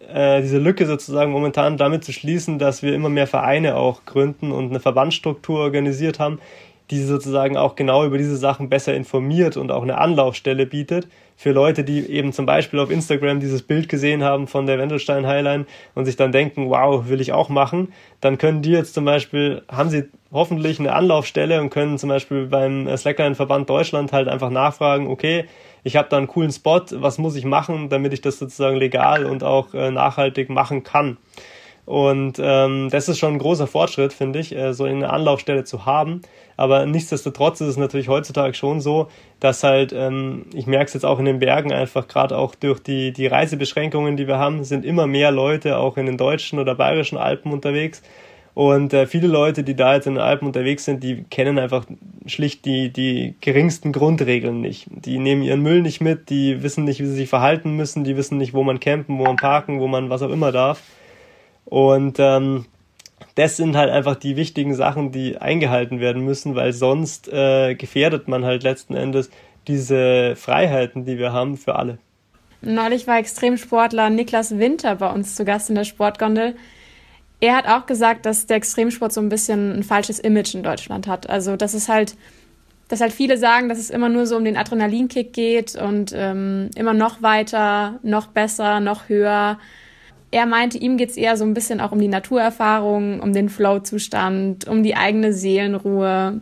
äh, diese Lücke sozusagen momentan damit zu schließen, dass wir immer mehr Vereine auch gründen und eine Verbandsstruktur organisiert haben, die sozusagen auch genau über diese Sachen besser informiert und auch eine Anlaufstelle bietet für Leute, die eben zum Beispiel auf Instagram dieses Bild gesehen haben von der Wendelstein Highline und sich dann denken, wow, will ich auch machen, dann können die jetzt zum Beispiel, haben sie hoffentlich eine Anlaufstelle und können zum Beispiel beim Slackline-Verband Deutschland halt einfach nachfragen, okay, ich habe da einen coolen Spot, was muss ich machen, damit ich das sozusagen legal und auch äh, nachhaltig machen kann. Und ähm, das ist schon ein großer Fortschritt, finde ich, äh, so eine Anlaufstelle zu haben. Aber nichtsdestotrotz ist es natürlich heutzutage schon so, dass halt, ähm, ich merke es jetzt auch in den Bergen einfach, gerade auch durch die, die Reisebeschränkungen, die wir haben, sind immer mehr Leute auch in den deutschen oder bayerischen Alpen unterwegs. Und äh, viele Leute, die da jetzt in den Alpen unterwegs sind, die kennen einfach schlicht die, die geringsten Grundregeln nicht. Die nehmen ihren Müll nicht mit, die wissen nicht, wie sie sich verhalten müssen, die wissen nicht, wo man campen, wo man parken, wo man was auch immer darf. Und ähm, das sind halt einfach die wichtigen Sachen, die eingehalten werden müssen, weil sonst äh, gefährdet man halt letzten Endes diese Freiheiten, die wir haben, für alle. Neulich war Extremsportler Niklas Winter bei uns zu Gast in der Sportgondel er hat auch gesagt, dass der Extremsport so ein bisschen ein falsches Image in Deutschland hat. Also, dass es halt, dass halt viele sagen, dass es immer nur so um den Adrenalinkick geht und ähm, immer noch weiter, noch besser, noch höher. Er meinte, ihm geht's eher so ein bisschen auch um die Naturerfahrung, um den Flow-Zustand, um die eigene Seelenruhe.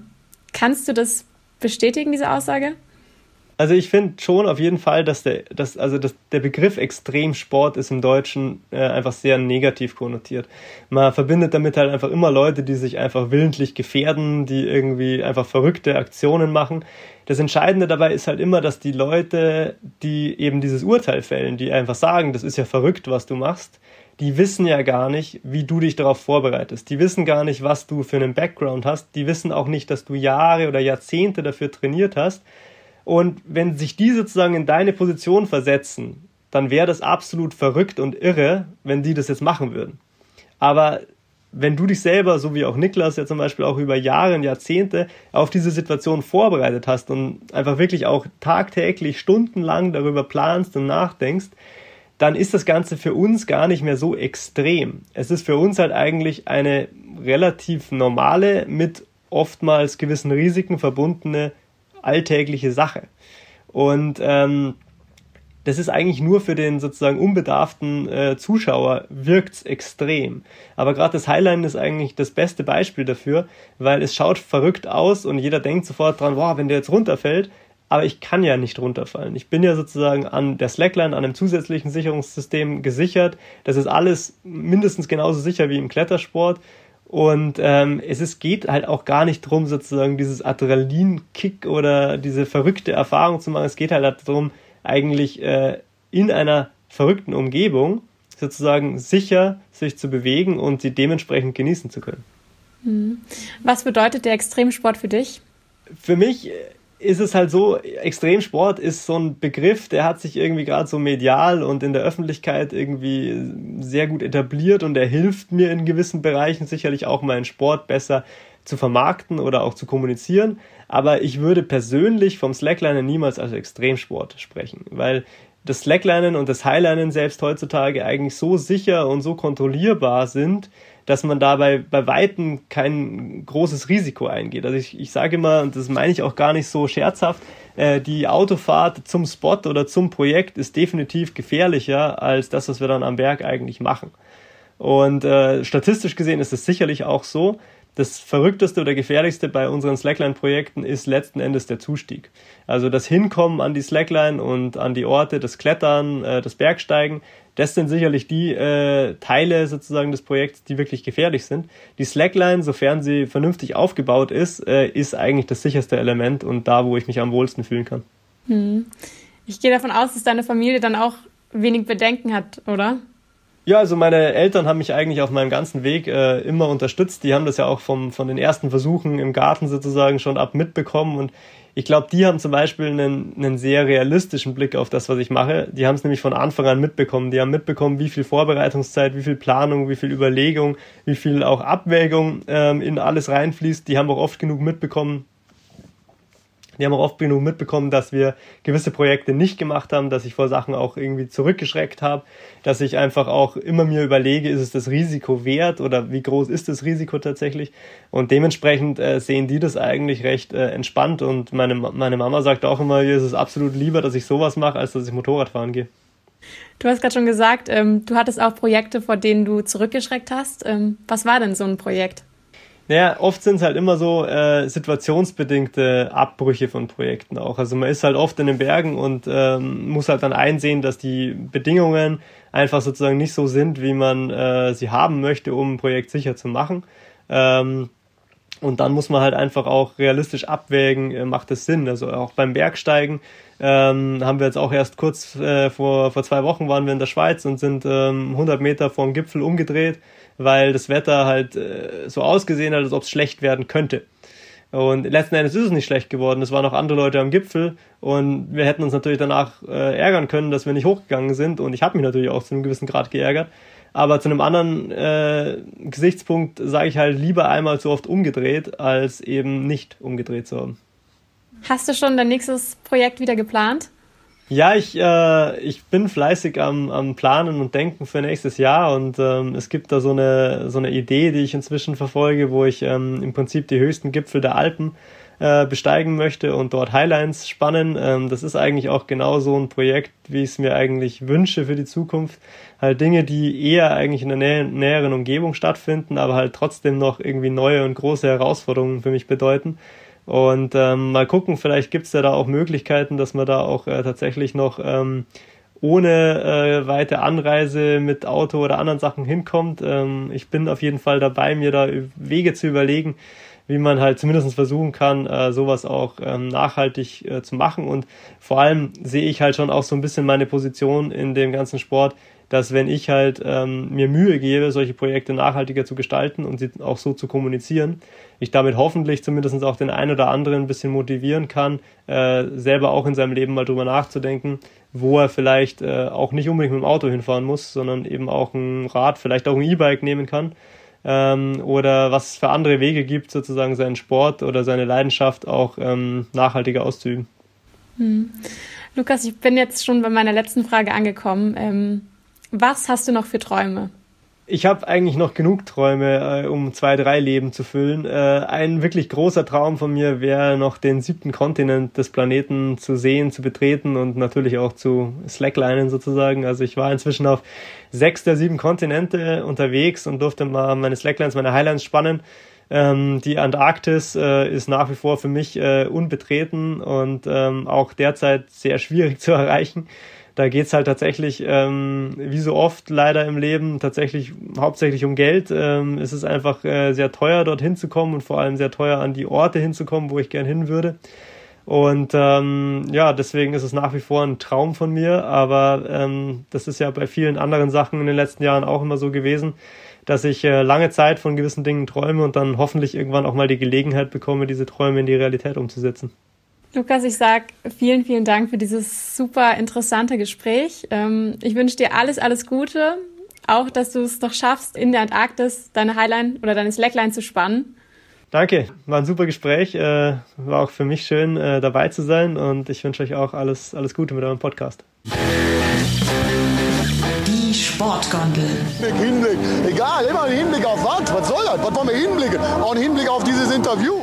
Kannst du das bestätigen, diese Aussage? Also ich finde schon auf jeden Fall, dass der, dass, also dass der Begriff Extremsport ist im Deutschen äh, einfach sehr negativ konnotiert. Man verbindet damit halt einfach immer Leute, die sich einfach willentlich gefährden, die irgendwie einfach verrückte Aktionen machen. Das Entscheidende dabei ist halt immer, dass die Leute, die eben dieses Urteil fällen, die einfach sagen, das ist ja verrückt, was du machst, die wissen ja gar nicht, wie du dich darauf vorbereitest. Die wissen gar nicht, was du für einen Background hast. Die wissen auch nicht, dass du Jahre oder Jahrzehnte dafür trainiert hast und wenn sich die sozusagen in deine Position versetzen, dann wäre das absolut verrückt und irre, wenn die das jetzt machen würden. Aber wenn du dich selber, so wie auch Niklas ja zum Beispiel auch über Jahre und Jahrzehnte auf diese Situation vorbereitet hast und einfach wirklich auch tagtäglich stundenlang darüber planst und nachdenkst, dann ist das Ganze für uns gar nicht mehr so extrem. Es ist für uns halt eigentlich eine relativ normale, mit oftmals gewissen Risiken verbundene alltägliche Sache. Und ähm, das ist eigentlich nur für den sozusagen unbedarften äh, Zuschauer wirkt's extrem. Aber gerade das Highline ist eigentlich das beste Beispiel dafür, weil es schaut verrückt aus und jeder denkt sofort dran, boah, wenn der jetzt runterfällt, aber ich kann ja nicht runterfallen. Ich bin ja sozusagen an der Slackline, an einem zusätzlichen Sicherungssystem gesichert. Das ist alles mindestens genauso sicher wie im Klettersport. Und ähm, es ist, geht halt auch gar nicht drum, sozusagen dieses Adrenalinkick oder diese verrückte Erfahrung zu machen. Es geht halt darum, eigentlich äh, in einer verrückten Umgebung sozusagen sicher sich zu bewegen und sie dementsprechend genießen zu können. Mhm. Was bedeutet der Extremsport für dich? Für mich ist es halt so, Extremsport ist so ein Begriff, der hat sich irgendwie gerade so medial und in der Öffentlichkeit irgendwie sehr gut etabliert und er hilft mir in gewissen Bereichen sicherlich auch meinen Sport besser zu vermarkten oder auch zu kommunizieren. Aber ich würde persönlich vom Slacklinen niemals als Extremsport sprechen, weil das Slacklinen und das Highlinen selbst heutzutage eigentlich so sicher und so kontrollierbar sind, dass man dabei bei Weitem kein großes Risiko eingeht. Also ich, ich sage immer, und das meine ich auch gar nicht so scherzhaft, äh, die Autofahrt zum Spot oder zum Projekt ist definitiv gefährlicher als das, was wir dann am Berg eigentlich machen. Und äh, statistisch gesehen ist es sicherlich auch so, das Verrückteste oder Gefährlichste bei unseren Slackline-Projekten ist letzten Endes der Zustieg. Also das Hinkommen an die Slackline und an die Orte, das Klettern, äh, das Bergsteigen, das sind sicherlich die äh, Teile sozusagen des Projekts, die wirklich gefährlich sind. Die Slackline, sofern sie vernünftig aufgebaut ist, äh, ist eigentlich das sicherste Element und da, wo ich mich am wohlsten fühlen kann. Hm. Ich gehe davon aus, dass deine Familie dann auch wenig Bedenken hat, oder? Ja, also meine Eltern haben mich eigentlich auf meinem ganzen Weg äh, immer unterstützt. Die haben das ja auch vom, von den ersten Versuchen im Garten sozusagen schon ab mitbekommen. Und ich glaube, die haben zum Beispiel einen, einen sehr realistischen Blick auf das, was ich mache. Die haben es nämlich von Anfang an mitbekommen. Die haben mitbekommen, wie viel Vorbereitungszeit, wie viel Planung, wie viel Überlegung, wie viel auch Abwägung ähm, in alles reinfließt. Die haben auch oft genug mitbekommen, die haben auch oft genug mitbekommen, dass wir gewisse Projekte nicht gemacht haben, dass ich vor Sachen auch irgendwie zurückgeschreckt habe, dass ich einfach auch immer mir überlege, ist es das Risiko wert oder wie groß ist das Risiko tatsächlich? Und dementsprechend äh, sehen die das eigentlich recht äh, entspannt und meine, meine Mama sagt auch immer, ihr ist es absolut lieber, dass ich sowas mache, als dass ich Motorrad fahren gehe. Du hast gerade schon gesagt, ähm, du hattest auch Projekte, vor denen du zurückgeschreckt hast. Ähm, was war denn so ein Projekt? Naja, oft sind es halt immer so äh, situationsbedingte Abbrüche von Projekten auch. Also man ist halt oft in den Bergen und ähm, muss halt dann einsehen, dass die Bedingungen einfach sozusagen nicht so sind, wie man äh, sie haben möchte, um ein Projekt sicher zu machen. Ähm, und dann muss man halt einfach auch realistisch abwägen, äh, macht es Sinn. Also auch beim Bergsteigen ähm, haben wir jetzt auch erst kurz äh, vor, vor zwei Wochen waren wir in der Schweiz und sind ähm, 100 Meter vom Gipfel umgedreht weil das Wetter halt äh, so ausgesehen hat, als ob es schlecht werden könnte. Und letzten Endes ist es nicht schlecht geworden. Es waren noch andere Leute am Gipfel und wir hätten uns natürlich danach äh, ärgern können, dass wir nicht hochgegangen sind. Und ich habe mich natürlich auch zu einem gewissen Grad geärgert. Aber zu einem anderen äh, Gesichtspunkt sage ich halt lieber einmal so oft umgedreht, als eben nicht umgedreht zu haben. Hast du schon dein nächstes Projekt wieder geplant? Ja, ich, äh, ich bin fleißig am, am Planen und Denken für nächstes Jahr und ähm, es gibt da so eine, so eine Idee, die ich inzwischen verfolge, wo ich ähm, im Prinzip die höchsten Gipfel der Alpen äh, besteigen möchte und dort Highlines spannen. Ähm, das ist eigentlich auch genau so ein Projekt, wie ich es mir eigentlich wünsche für die Zukunft. Halt Dinge, die eher eigentlich in der nä näheren Umgebung stattfinden, aber halt trotzdem noch irgendwie neue und große Herausforderungen für mich bedeuten. Und ähm, mal gucken, vielleicht gibt es ja da auch Möglichkeiten, dass man da auch äh, tatsächlich noch ähm, ohne äh, weite Anreise mit Auto oder anderen Sachen hinkommt. Ähm, ich bin auf jeden Fall dabei, mir da Wege zu überlegen, wie man halt zumindest versuchen kann, äh, sowas auch ähm, nachhaltig äh, zu machen. Und vor allem sehe ich halt schon auch so ein bisschen meine Position in dem ganzen Sport dass wenn ich halt ähm, mir Mühe gebe, solche Projekte nachhaltiger zu gestalten und sie auch so zu kommunizieren, ich damit hoffentlich zumindest auch den einen oder anderen ein bisschen motivieren kann, äh, selber auch in seinem Leben mal drüber nachzudenken, wo er vielleicht äh, auch nicht unbedingt mit dem Auto hinfahren muss, sondern eben auch ein Rad, vielleicht auch ein E-Bike nehmen kann ähm, oder was es für andere Wege gibt, sozusagen seinen Sport oder seine Leidenschaft auch ähm, nachhaltiger auszuüben. Hm. Lukas, ich bin jetzt schon bei meiner letzten Frage angekommen. Ähm, was hast du noch für Träume? Ich habe eigentlich noch genug Träume, äh, um zwei, drei Leben zu füllen. Äh, ein wirklich großer Traum von mir wäre noch den siebten Kontinent des Planeten zu sehen, zu betreten und natürlich auch zu slacklinen sozusagen. Also ich war inzwischen auf sechs der sieben Kontinente unterwegs und durfte mal meine Slacklines, meine Highlands spannen. Ähm, die Antarktis äh, ist nach wie vor für mich unbetreten und ähm, auch derzeit sehr schwierig zu erreichen. Da geht's halt tatsächlich, ähm, wie so oft leider im Leben, tatsächlich hauptsächlich um Geld. Ähm, es ist einfach äh, sehr teuer, dorthin zu kommen und vor allem sehr teuer an die Orte hinzukommen, wo ich gern hin würde. Und ähm, ja, deswegen ist es nach wie vor ein Traum von mir, aber ähm, das ist ja bei vielen anderen Sachen in den letzten Jahren auch immer so gewesen, dass ich äh, lange Zeit von gewissen Dingen träume und dann hoffentlich irgendwann auch mal die Gelegenheit bekomme, diese Träume in die Realität umzusetzen. Lukas, ich sag vielen, vielen Dank für dieses super interessante Gespräch. Ähm, ich wünsche dir alles, alles Gute. Auch, dass du es noch schaffst, in der Antarktis deine Highline oder deine Slackline zu spannen. Danke, war ein super Gespräch. Äh, war auch für mich schön, äh, dabei zu sein und ich wünsche euch auch alles, alles Gute mit eurem Podcast. Die Sportgondel. Hinblick, egal, immer ein Hinblick auf was? Was soll das? Was wollen wir hinblicken? Auch ein Hinblick auf dieses Interview.